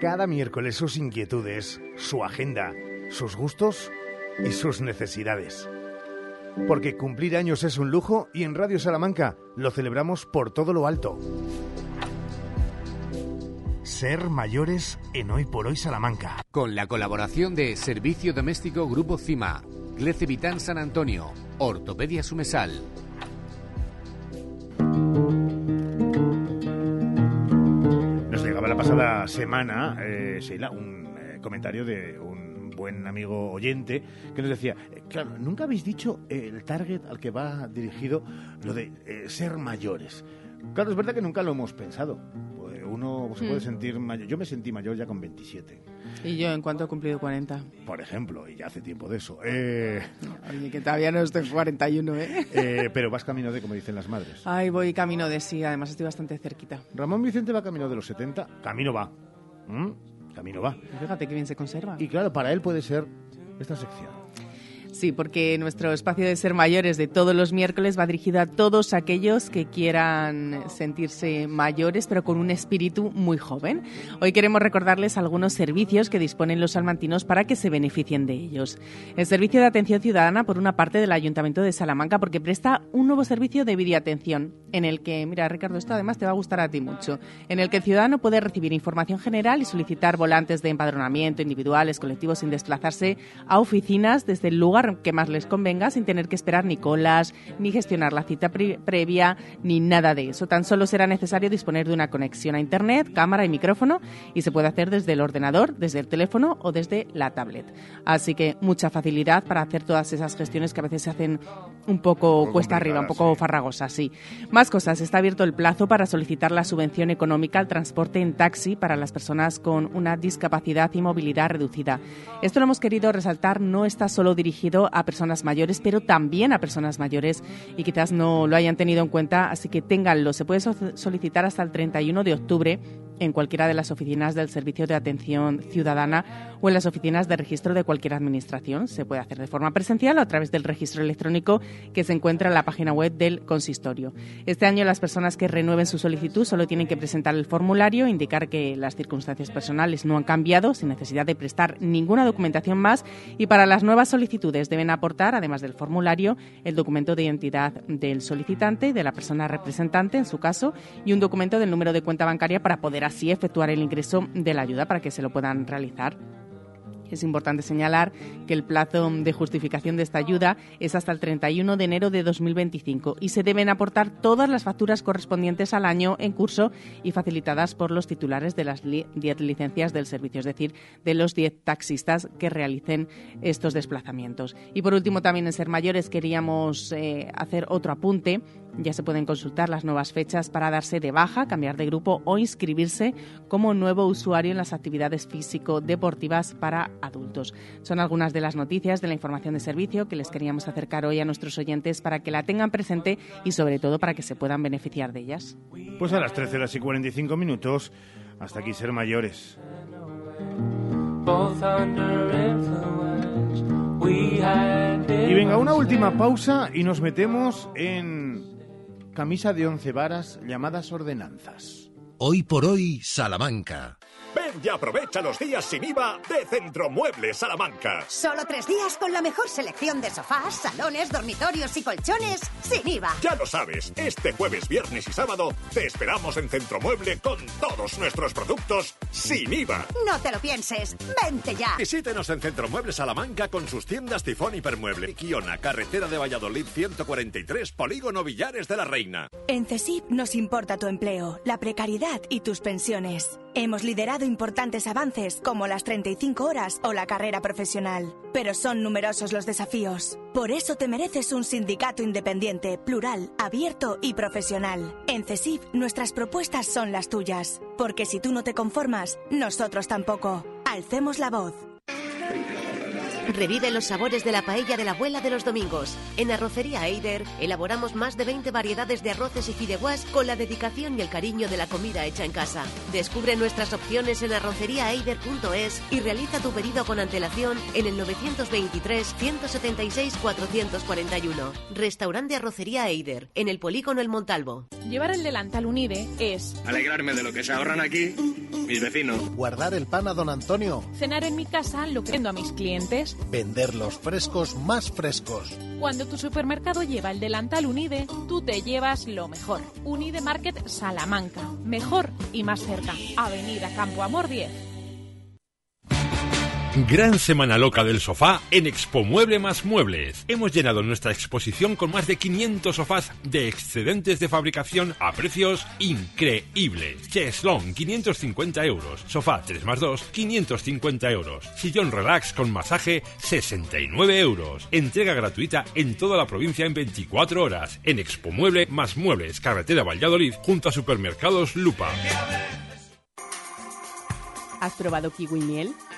Cada miércoles sus inquietudes, su agenda, sus gustos y sus necesidades. Porque cumplir años es un lujo y en Radio Salamanca lo celebramos por todo lo alto. Ser mayores en Hoy por Hoy Salamanca. Con la colaboración de Servicio Doméstico Grupo CIMA, Glece Vitán San Antonio, Ortopedia Sumesal. La pasada semana, eh, Sheila, un eh, comentario de un buen amigo oyente que nos decía, eh, claro, nunca habéis dicho el target al que va dirigido lo de eh, ser mayores. Claro, es verdad que nunca lo hemos pensado. Pues Uno se puede Mm. sentir mayor. Yo me sentí mayor ya con 27, Y yo en cuanto he cumplido 40. por ejemplo, y ya hace tiempo de eso. Eh, Oye, que todavía no estoy 41, ¿eh? eh, pero vas camino de, como dicen las madres. Ay, voy camino de sí, además estoy bastante cerquita. Ramón Vicente va camino de los 70, camino va. ¿Mm? Camino va. Fíjate que bien se conserva. Y claro, para él puede ser esta sección. Sí, porque nuestro espacio de ser mayores de todos los miércoles va dirigido a todos aquellos que quieran sentirse mayores, pero con un espíritu muy joven. Hoy queremos recordarles algunos servicios que disponen los salmantinos para que se beneficien de ellos. El servicio de atención ciudadana, por una parte, del Ayuntamiento de Salamanca, porque presta un nuevo servicio de videoatención, en el que, mira, Ricardo, esto además te va a gustar a ti mucho, en el que el ciudadano puede recibir información general y solicitar volantes de empadronamiento individuales, colectivos, sin desplazarse a oficinas desde el lugar que más les convenga, sin tener que esperar ni colas, ni gestionar la cita pre- previa, ni nada de eso. Tan solo será necesario disponer de una conexión a Internet, cámara y micrófono, y se puede hacer desde el ordenador, desde el teléfono o desde la tablet. Así que mucha facilidad para hacer todas esas gestiones que a veces se hacen un poco cuesta arriba, un poco farragosas, sí. Más más cosas. Está abierto el plazo para solicitar la subvención económica al transporte en taxi para las personas con una discapacidad y movilidad reducida. Esto lo hemos querido resaltar, no está solo dirigido a personas mayores, pero también a personas mayores y quizás no lo hayan tenido en cuenta, así que ténganlo. Se puede solicitar hasta el 31 de octubre en cualquiera de las oficinas del Servicio de Atención Ciudadana o en las oficinas de registro de cualquier administración. Se puede hacer de forma presencial o a través del registro electrónico que se encuentra en la página web del consistorio. Este año las personas que renueven su solicitud solo tienen que presentar el formulario, indicar que las circunstancias personales no han cambiado sin necesidad de prestar ninguna documentación más y para las nuevas solicitudes deben aportar, además del formulario, el documento de identidad del solicitante, de la persona representante en su caso, y un documento del número de cuenta bancaria para poder así efectuar el ingreso de la ayuda para que se lo puedan realizar. Es importante señalar que el plazo de justificación de esta ayuda es hasta el 31 de enero de 2025 y se deben aportar todas las facturas correspondientes al año en curso y facilitadas por los titulares de las 10 licencias del servicio, es decir, de los 10 taxistas que realicen estos desplazamientos. Y por último, también en Ser Mayores queríamos eh, hacer otro apunte ya se pueden consultar las nuevas fechas para darse de baja, cambiar de grupo o inscribirse como nuevo usuario en las actividades físico-deportivas para adultos. Son algunas de las noticias de la información de servicio que les queríamos acercar hoy a nuestros oyentes para que la tengan presente y sobre todo para que se puedan beneficiar de ellas. Pues a las 13 horas y 45 minutos, hasta aquí ser mayores. Y venga, una última pausa y nos metemos en camisa de once varas llamadas ordenanzas. Hoy por hoy, Salamanca. Ven y aprovecha los días sin IVA de Centromuebles Salamanca. Solo tres días con la mejor selección de sofás, salones, dormitorios y colchones sin IVA. Ya lo sabes, este jueves, viernes y sábado te esperamos en Centromueble con todos nuestros productos sin IVA. No te lo pienses, vente ya. Visítenos en Centromuebles Salamanca con sus tiendas Tifón Hipermueble. Quiona, carretera de Valladolid 143, Polígono Villares de la Reina. En CESIP nos importa tu empleo, la precariedad y tus pensiones. Hemos liderado importantes avances como las 35 horas o la carrera profesional, pero son numerosos los desafíos. Por eso te mereces un sindicato independiente, plural, abierto y profesional. En CESIF nuestras propuestas son las tuyas, porque si tú no te conformas, nosotros tampoco. Alcemos la voz. Revive los sabores de la paella de la abuela de los domingos. En Arrocería Eider elaboramos más de 20 variedades de arroces y fideuás con la dedicación y el cariño de la comida hecha en casa. Descubre nuestras opciones en arroceriaeider.es y realiza tu pedido con antelación en el 923 176 441. Restaurante Arrocería Eider, en el Polígono El Montalvo. Llevar el delantal Unide es alegrarme de lo que se ahorran aquí mis vecinos. Guardar el pan a don Antonio. Cenar en mi casa lo que vendo a mis clientes Vender los frescos más frescos. Cuando tu supermercado lleva el delantal Unide, tú te llevas lo mejor. Unide Market Salamanca. Mejor y más cerca. Avenida Campo Amor 10. Gran semana loca del sofá en Expo Mueble más Muebles. Hemos llenado nuestra exposición con más de 500 sofás de excedentes de fabricación a precios increíbles. Cheslong, 550 euros. Sofá 3 más 2, 550 euros. Sillón relax con masaje, 69 euros. Entrega gratuita en toda la provincia en 24 horas. En Expo Mueble más Muebles, carretera Valladolid, junto a supermercados Lupa. ¿Has probado kiwi miel?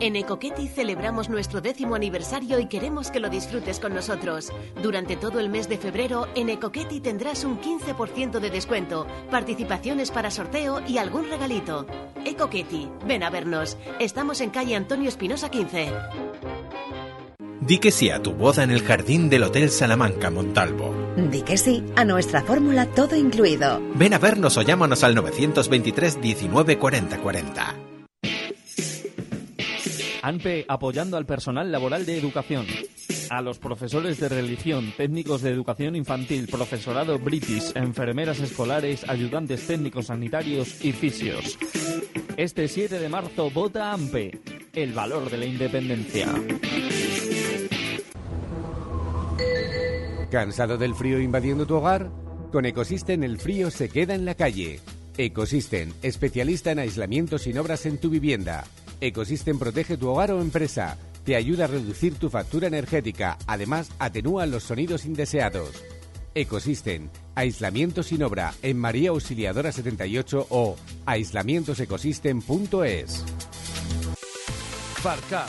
En Ecoqueti celebramos nuestro décimo aniversario y queremos que lo disfrutes con nosotros. Durante todo el mes de febrero, en Ecoqueti tendrás un 15% de descuento, participaciones para sorteo y algún regalito. Ecoqueti, ven a vernos. Estamos en calle Antonio Espinosa 15. Di que sí a tu boda en el jardín del Hotel Salamanca Montalvo. Di que sí a nuestra fórmula todo incluido. Ven a vernos o llámanos al 923 19 40 40. ANPE apoyando al personal laboral de educación. a los profesores de religión, técnicos de educación infantil, profesorado british, enfermeras escolares, ayudantes técnicos sanitarios y fisios. Este 7 de marzo vota AMPE, el valor de la independencia. ¿Cansado del frío invadiendo tu hogar? Con Ecosystem el frío se queda en la calle. Ecosystem, especialista en aislamiento sin obras en tu vivienda. Ecosystem protege tu hogar o empresa. Te ayuda a reducir tu factura energética. Además, atenúa los sonidos indeseados. Ecosystem, aislamiento sin obra en María Auxiliadora 78 o aislamientosecosystem.es. Farcar,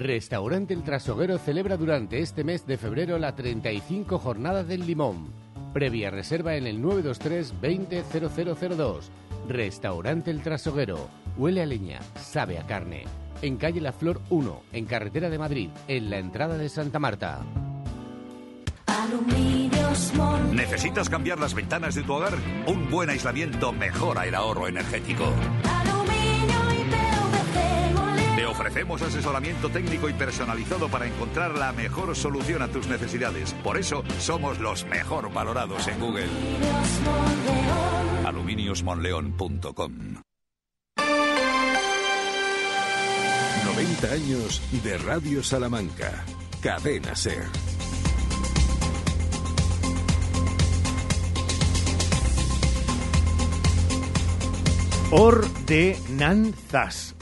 Restaurante El Trasoguero celebra durante este mes de febrero la 35 Jornada del Limón. Previa reserva en el 923 200002. Restaurante El Trasoguero. Huele a leña, sabe a carne. En calle La Flor 1, en carretera de Madrid, en la entrada de Santa Marta. ¿Necesitas cambiar las ventanas de tu hogar? Un buen aislamiento mejora el ahorro energético. Te ofrecemos asesoramiento técnico y personalizado para encontrar la mejor solución a tus necesidades. Por eso somos los mejor valorados en Google. Aluminiosmonleón.com 90 años de Radio Salamanca. Cadena Ser. Ordenanzas.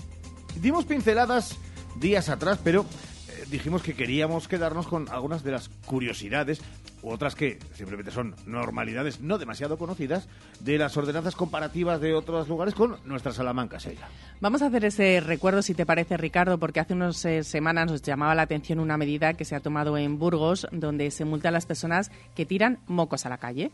Dimos pinceladas días atrás, pero eh, dijimos que queríamos quedarnos con algunas de las curiosidades u otras que simplemente son normalidades no demasiado conocidas de las ordenanzas comparativas de otros lugares con nuestra Salamanca, Sheila. Vamos a hacer ese recuerdo, si te parece, Ricardo, porque hace unas eh, semanas nos llamaba la atención una medida que se ha tomado en Burgos, donde se multa a las personas que tiran mocos a la calle.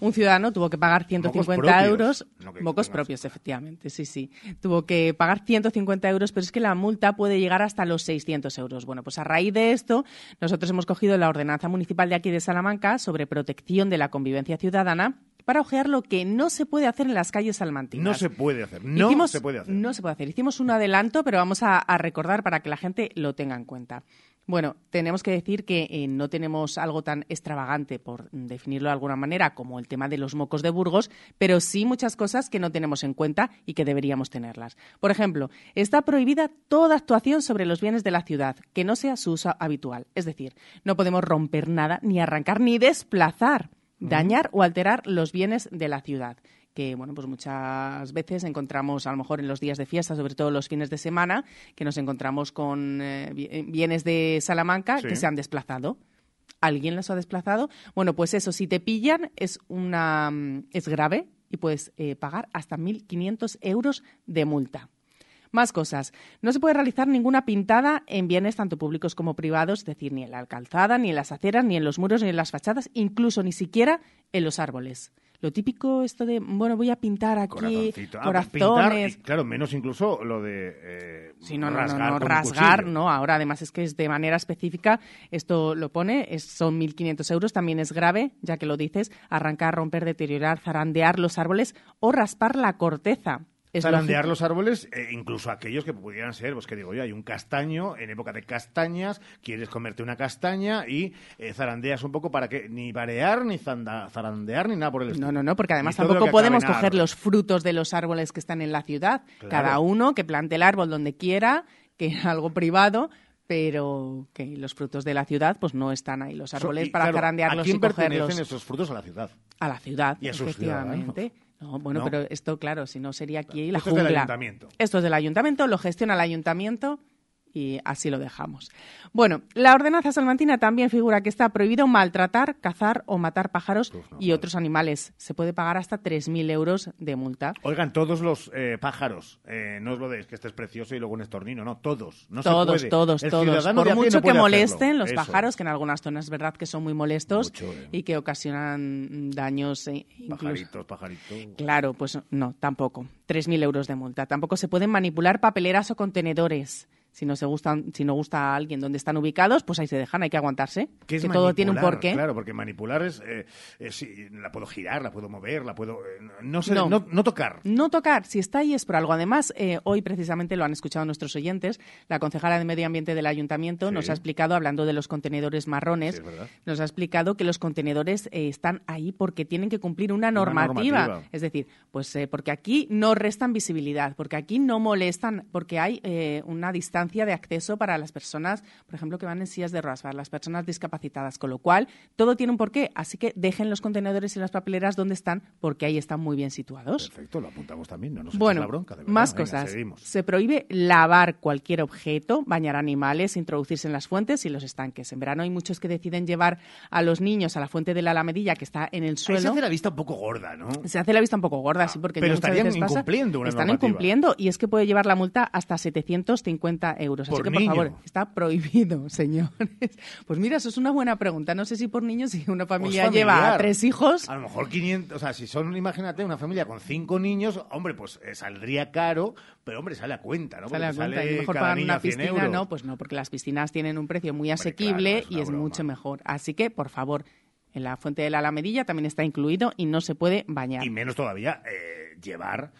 Un ciudadano tuvo que pagar 150 propios, euros. no que mocos propios, efectivamente, sí, sí. Tuvo que pagar 150 euros, pero es que la multa puede llegar hasta los 600 euros. Bueno, pues a raíz de esto, nosotros hemos cogido la ordenanza municipal de aquí de Salamanca sobre protección de la convivencia ciudadana para ojear lo que no se puede hacer en las calles salmantinas. No se puede hacer, no Hicimos- se puede hacer. No se puede hacer. Hicimos un adelanto, pero vamos a, a recordar para que la gente lo tenga en cuenta. Bueno, tenemos que decir que eh, no tenemos algo tan extravagante, por definirlo de alguna manera, como el tema de los mocos de Burgos, pero sí muchas cosas que no tenemos en cuenta y que deberíamos tenerlas. Por ejemplo, está prohibida toda actuación sobre los bienes de la ciudad que no sea su uso habitual. Es decir, no podemos romper nada, ni arrancar, ni desplazar, dañar o alterar los bienes de la ciudad que bueno, pues muchas veces encontramos a lo mejor en los días de fiesta, sobre todo los fines de semana, que nos encontramos con eh, bi- bienes de Salamanca Sí. que se han desplazado. ¿Alguien los ha desplazado? Bueno, pues eso, si te pillan es una mm, es grave y puedes eh, pagar hasta 1.500 euros de multa. Más cosas. No se puede realizar ninguna pintada en bienes tanto públicos como privados, es decir, ni en la calzada, ni en las aceras, ni en los muros, ni en las fachadas, incluso ni siquiera en los árboles. Lo típico esto de, bueno, voy a pintar aquí. Ah, corazones. pintar, y, claro, menos incluso lo de eh, Sí, no, no, no, rasgar no, un rasgar, no. Ahora, además, es que es de manera específica. Esto lo pone, es, son 1.500 euros. También es grave, ya que lo dices, arrancar, romper, deteriorar, zarandear los árboles o raspar la corteza. Es Zarandear lógico. los árboles, eh, incluso aquellos que pudieran ser, pues que digo yo, hay un castaño en época de castañas, quieres comerte una castaña y eh, zarandeas un poco para que ni parear, ni zanda- zarandear, ni nada por el estilo. No, no, no, porque además tampoco podemos coger los frutos de los árboles que están en la ciudad. Claro. Cada uno que plante el árbol donde quiera, que algo privado, pero que los frutos de la ciudad pues no están ahí. Los árboles Y, para claro, zarandearlos ¿A quién y cogerlos pertenecen esos frutos a la ciudad? a la ciudad, Y a sus efectivamente. No, bueno, ¿No? pero esto, claro, si no sería aquí la Esto es del ayuntamiento. Esto es del ayuntamiento, lo gestiona el ayuntamiento y así lo dejamos. Bueno, la ordenanza salmantina también figura que está prohibido maltratar, cazar o matar pájaros y otros animales. Se puede pagar hasta 3.000 euros de multa. Oigan, todos los eh, pájaros, eh, no os lo deis que este es precioso y luego un estornino, no, todos. No se todos, puede. todos, El todos. Por mucho no que molesten hacerlo. los Eso pájaros, que en algunas zonas es verdad que son muy molestos Mucho, eh. y que ocasionan daños. Pajaritos, pajaritos. Claro, pues no, tampoco. 3.000 euros de multa. Tampoco se pueden manipular papeleras o contenedores. Si no, se gustan, si no gusta a alguien dónde están ubicados, pues ahí se dejan, hay que aguantarse. ¿Qué es que todo tiene un porqué. Claro, porque manipular es, eh, eh, sí, la puedo girar, la puedo mover, la puedo, eh, no sé, No. no, no tocar. No tocar, si está ahí es por algo. Además, eh, hoy precisamente lo han escuchado nuestros oyentes, la concejala de Medio Ambiente del Ayuntamiento nos ha explicado, hablando de los contenedores marrones, nos ha explicado que los contenedores eh, están ahí porque tienen que cumplir una normativa. normativa. Es decir, pues eh, porque aquí no restan visibilidad, porque aquí no molestan, porque hay eh, una distancia de acceso para las personas, por ejemplo, que van en sillas de ruedas, para las personas discapacitadas, con lo cual todo tiene un porqué, así que dejen los contenedores y las papeleras donde están, porque ahí están muy bien situados. Perfecto, lo apuntamos también, no nos Bueno, la bronca, de verdad. más Venga, cosas. seguimos. Se prohíbe lavar cualquier objeto, bañar animales, introducirse en las fuentes y los estanques. En verano hay muchos que deciden llevar a los niños a la fuente de la Alamedilla, que está en el Ahí se suelo. hace la vista un poco gorda, ¿no? Se hace la vista un poco gorda, sí, porque pero estarían veces pasa- incumpliendo una Están normativa. incumpliendo y es que puede llevar la multa hasta 750 euros. Así Por que, por favor, está prohibido, señores. Pues mira, eso es una buena pregunta. No sé si por niños, si una familia Pues lleva a tres hijos. A lo mejor 500, o sea, si son, imagínate, una familia con cinco niños, hombre, pues eh, saldría caro, pero hombre, sale a cuenta, ¿no? Sale a cuenta, y mejor pagan una a 100 piscina, no, pues no, porque las piscinas tienen un precio muy asequible y es mucho mejor. Así que, por favor, en la fuente de la Alamedilla también está incluido y no se puede bañar. Y menos todavía eh, llevar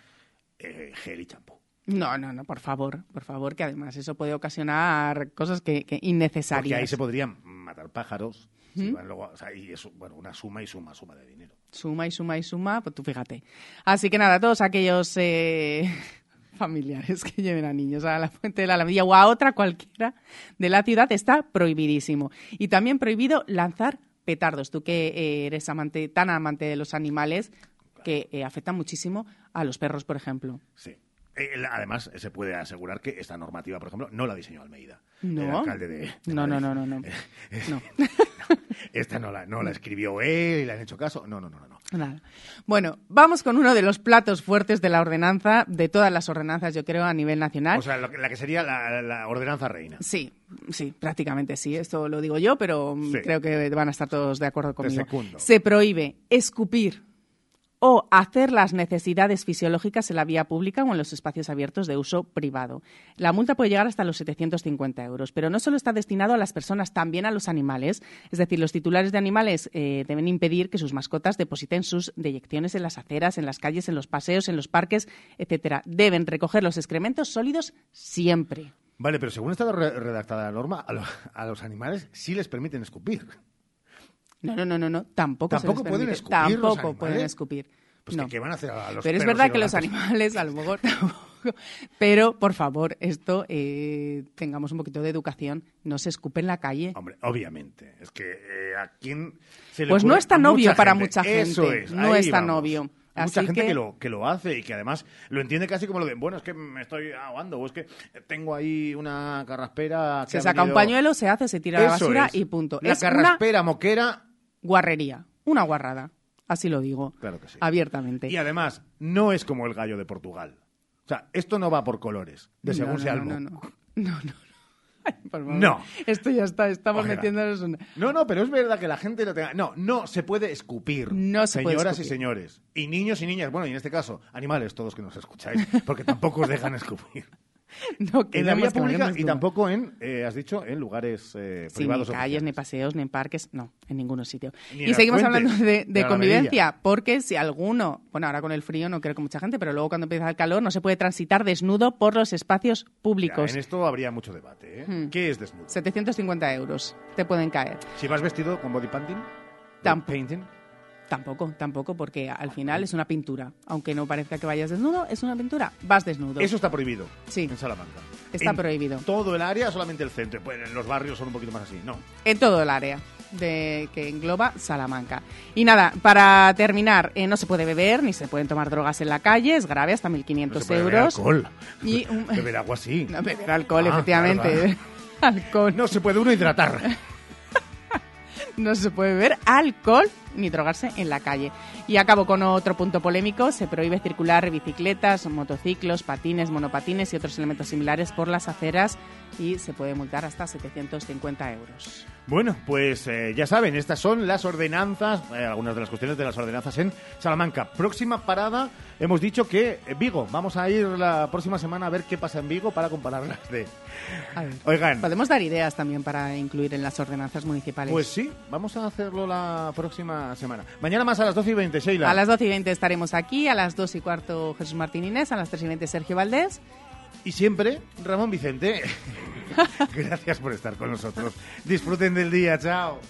eh, gel y champú. No, no, no, por favor, por favor, que además eso puede ocasionar cosas que, que innecesarias. Porque ahí se podrían matar pájaros. si ¿Mm? van luego- o sea, y eso, bueno, una suma y suma, suma de dinero. Suma y suma y suma, pues tú fíjate. Así que nada, todos aquellos eh, familiares que lleven a niños a la fuente de la Alamedilla o a otra cualquiera de la ciudad está prohibidísimo. Y también prohibido lanzar petardos. Tú que eh, eres amante, tan amante de los animales que eh, afectan muchísimo a los perros, por ejemplo. Sí. Eh, Además, se puede asegurar que esta normativa, por ejemplo, no la diseñó Almeida. El No. alcalde de, de No, no, no, no, no. No. Esta no la, no la escribió él y le han hecho caso. No, no, no, no. Nada. Bueno, vamos con uno de los platos fuertes de la ordenanza, de todas las ordenanzas, yo creo, a nivel nacional. O sea, lo la que sería la, la ordenanza reina. Sí, sí, prácticamente sí. Esto lo digo yo, pero Sí. creo que van a estar todos de acuerdo conmigo. Se prohíbe escupir o hacer las necesidades fisiológicas en la vía pública o en los espacios abiertos de uso privado. La multa puede llegar hasta los 750 euros, pero no solo está destinado a las personas, también a los animales. Es decir, los titulares de animales eh, deben impedir que sus mascotas depositen sus deyecciones en las aceras, en las calles, en los paseos, en los parques, etcétera. Deben recoger los excrementos sólidos siempre. Vale, pero según está re- redactada la norma, a, lo- a los animales sí les permiten escupir. No, no, no, no, no. Tampoco, se ¿Tampoco les pueden escupir Tampoco pueden escupir. Pues no. que, ¿qué van a hacer a los Pero es verdad que los animales, a lo mejor tampoco. Pero, por favor, esto, eh, tengamos un poquito de educación. No se escupe en la calle. Hombre, obviamente. Es que eh, a quién se le Pues no es tan obvio para mucha gente. Eso es, No ahí es tan vamos. obvio. Así mucha gente que- que... lo, que lo hace y que además lo entiende casi como lo de, bueno, es que me estoy ahogando o es que tengo ahí una carraspera que Se saca un pañuelo, se hace, se tira a la basura es. y punto. La es una carraspera moquera, guarrería, una guarrada. Así lo digo. Claro que sí. Abiertamente. Y además, no es como el gallo de Portugal. O sea, esto no va por colores, de según no, sea no, no, moco. no, no, no. Ay, por favor. No. Esto ya está, estamos Ojalá. metiéndonos una... No, no, pero es verdad que la gente lo tenga. No, no se puede escupir. No se puede Señoras y escupir. señores. Y niños y niñas. Bueno, y en este caso, animales, todos que nos escucháis, porque tampoco os dejan escupir. No En la vía pública y tampoco en, eh, has dicho, en lugares eh, Sí, ni privados. calles, ni paseos, ni en parques, no, en ningún sitio. Ni y seguimos fuentes hablando de, convivencia, porque si alguno, bueno, ahora con el frío no creo que mucha gente, pero luego cuando empieza el calor no se puede transitar desnudo por los espacios Ya, públicos. en esto habría mucho debate. ¿eh? Hmm. ¿Qué es desnudo? 750 euros te pueden caer. Si vas vestido con body painting, Tamp- painting, Tampoco, tampoco, porque al final es una pintura. Aunque no parezca que vayas desnudo, es una pintura. Vas desnudo. eso está prohibido Sí. en Está En prohibido. Todo el área, solamente el centro. Pues en los barrios son un poquito más así. No. En todo el área. de, que engloba Salamanca. Y nada, para terminar, eh, no se puede beber ni se pueden tomar drogas en la calle, es grave, hasta 1.500 No se puede beber euros. alcohol. Y un- Beber agua sí. No, beber alcohol, Ah, efectivamente. claro, alcohol. No se puede uno hidratar. No se puede beber alcohol ni drogarse en la calle. Y acabo con otro punto polémico. Se prohíbe circular bicicletas, motociclos, patines, monopatines y otros elementos similares por las aceras y se puede multar hasta 750 euros. Bueno, pues eh, ya saben, estas son las ordenanzas, eh, algunas de las cuestiones de las ordenanzas en Salamanca. Próxima parada, hemos dicho que Vigo. Vamos a ir la próxima semana a ver qué pasa en Vigo para compararlas de... A ver, Oigan, Podemos dar ideas también para incluir en las ordenanzas municipales. pues sí, vamos a hacerlo la próxima semana. Mañana más a las 12 y 20, Sheila. A las 12 y 20 estaremos aquí, a las 2 y cuarto Jesús Martín Inés, a las 3 y 20 Sergio Valdés. Y siempre, Ramón Vicente. Gracias por estar con nosotros. Disfruten del día, chao.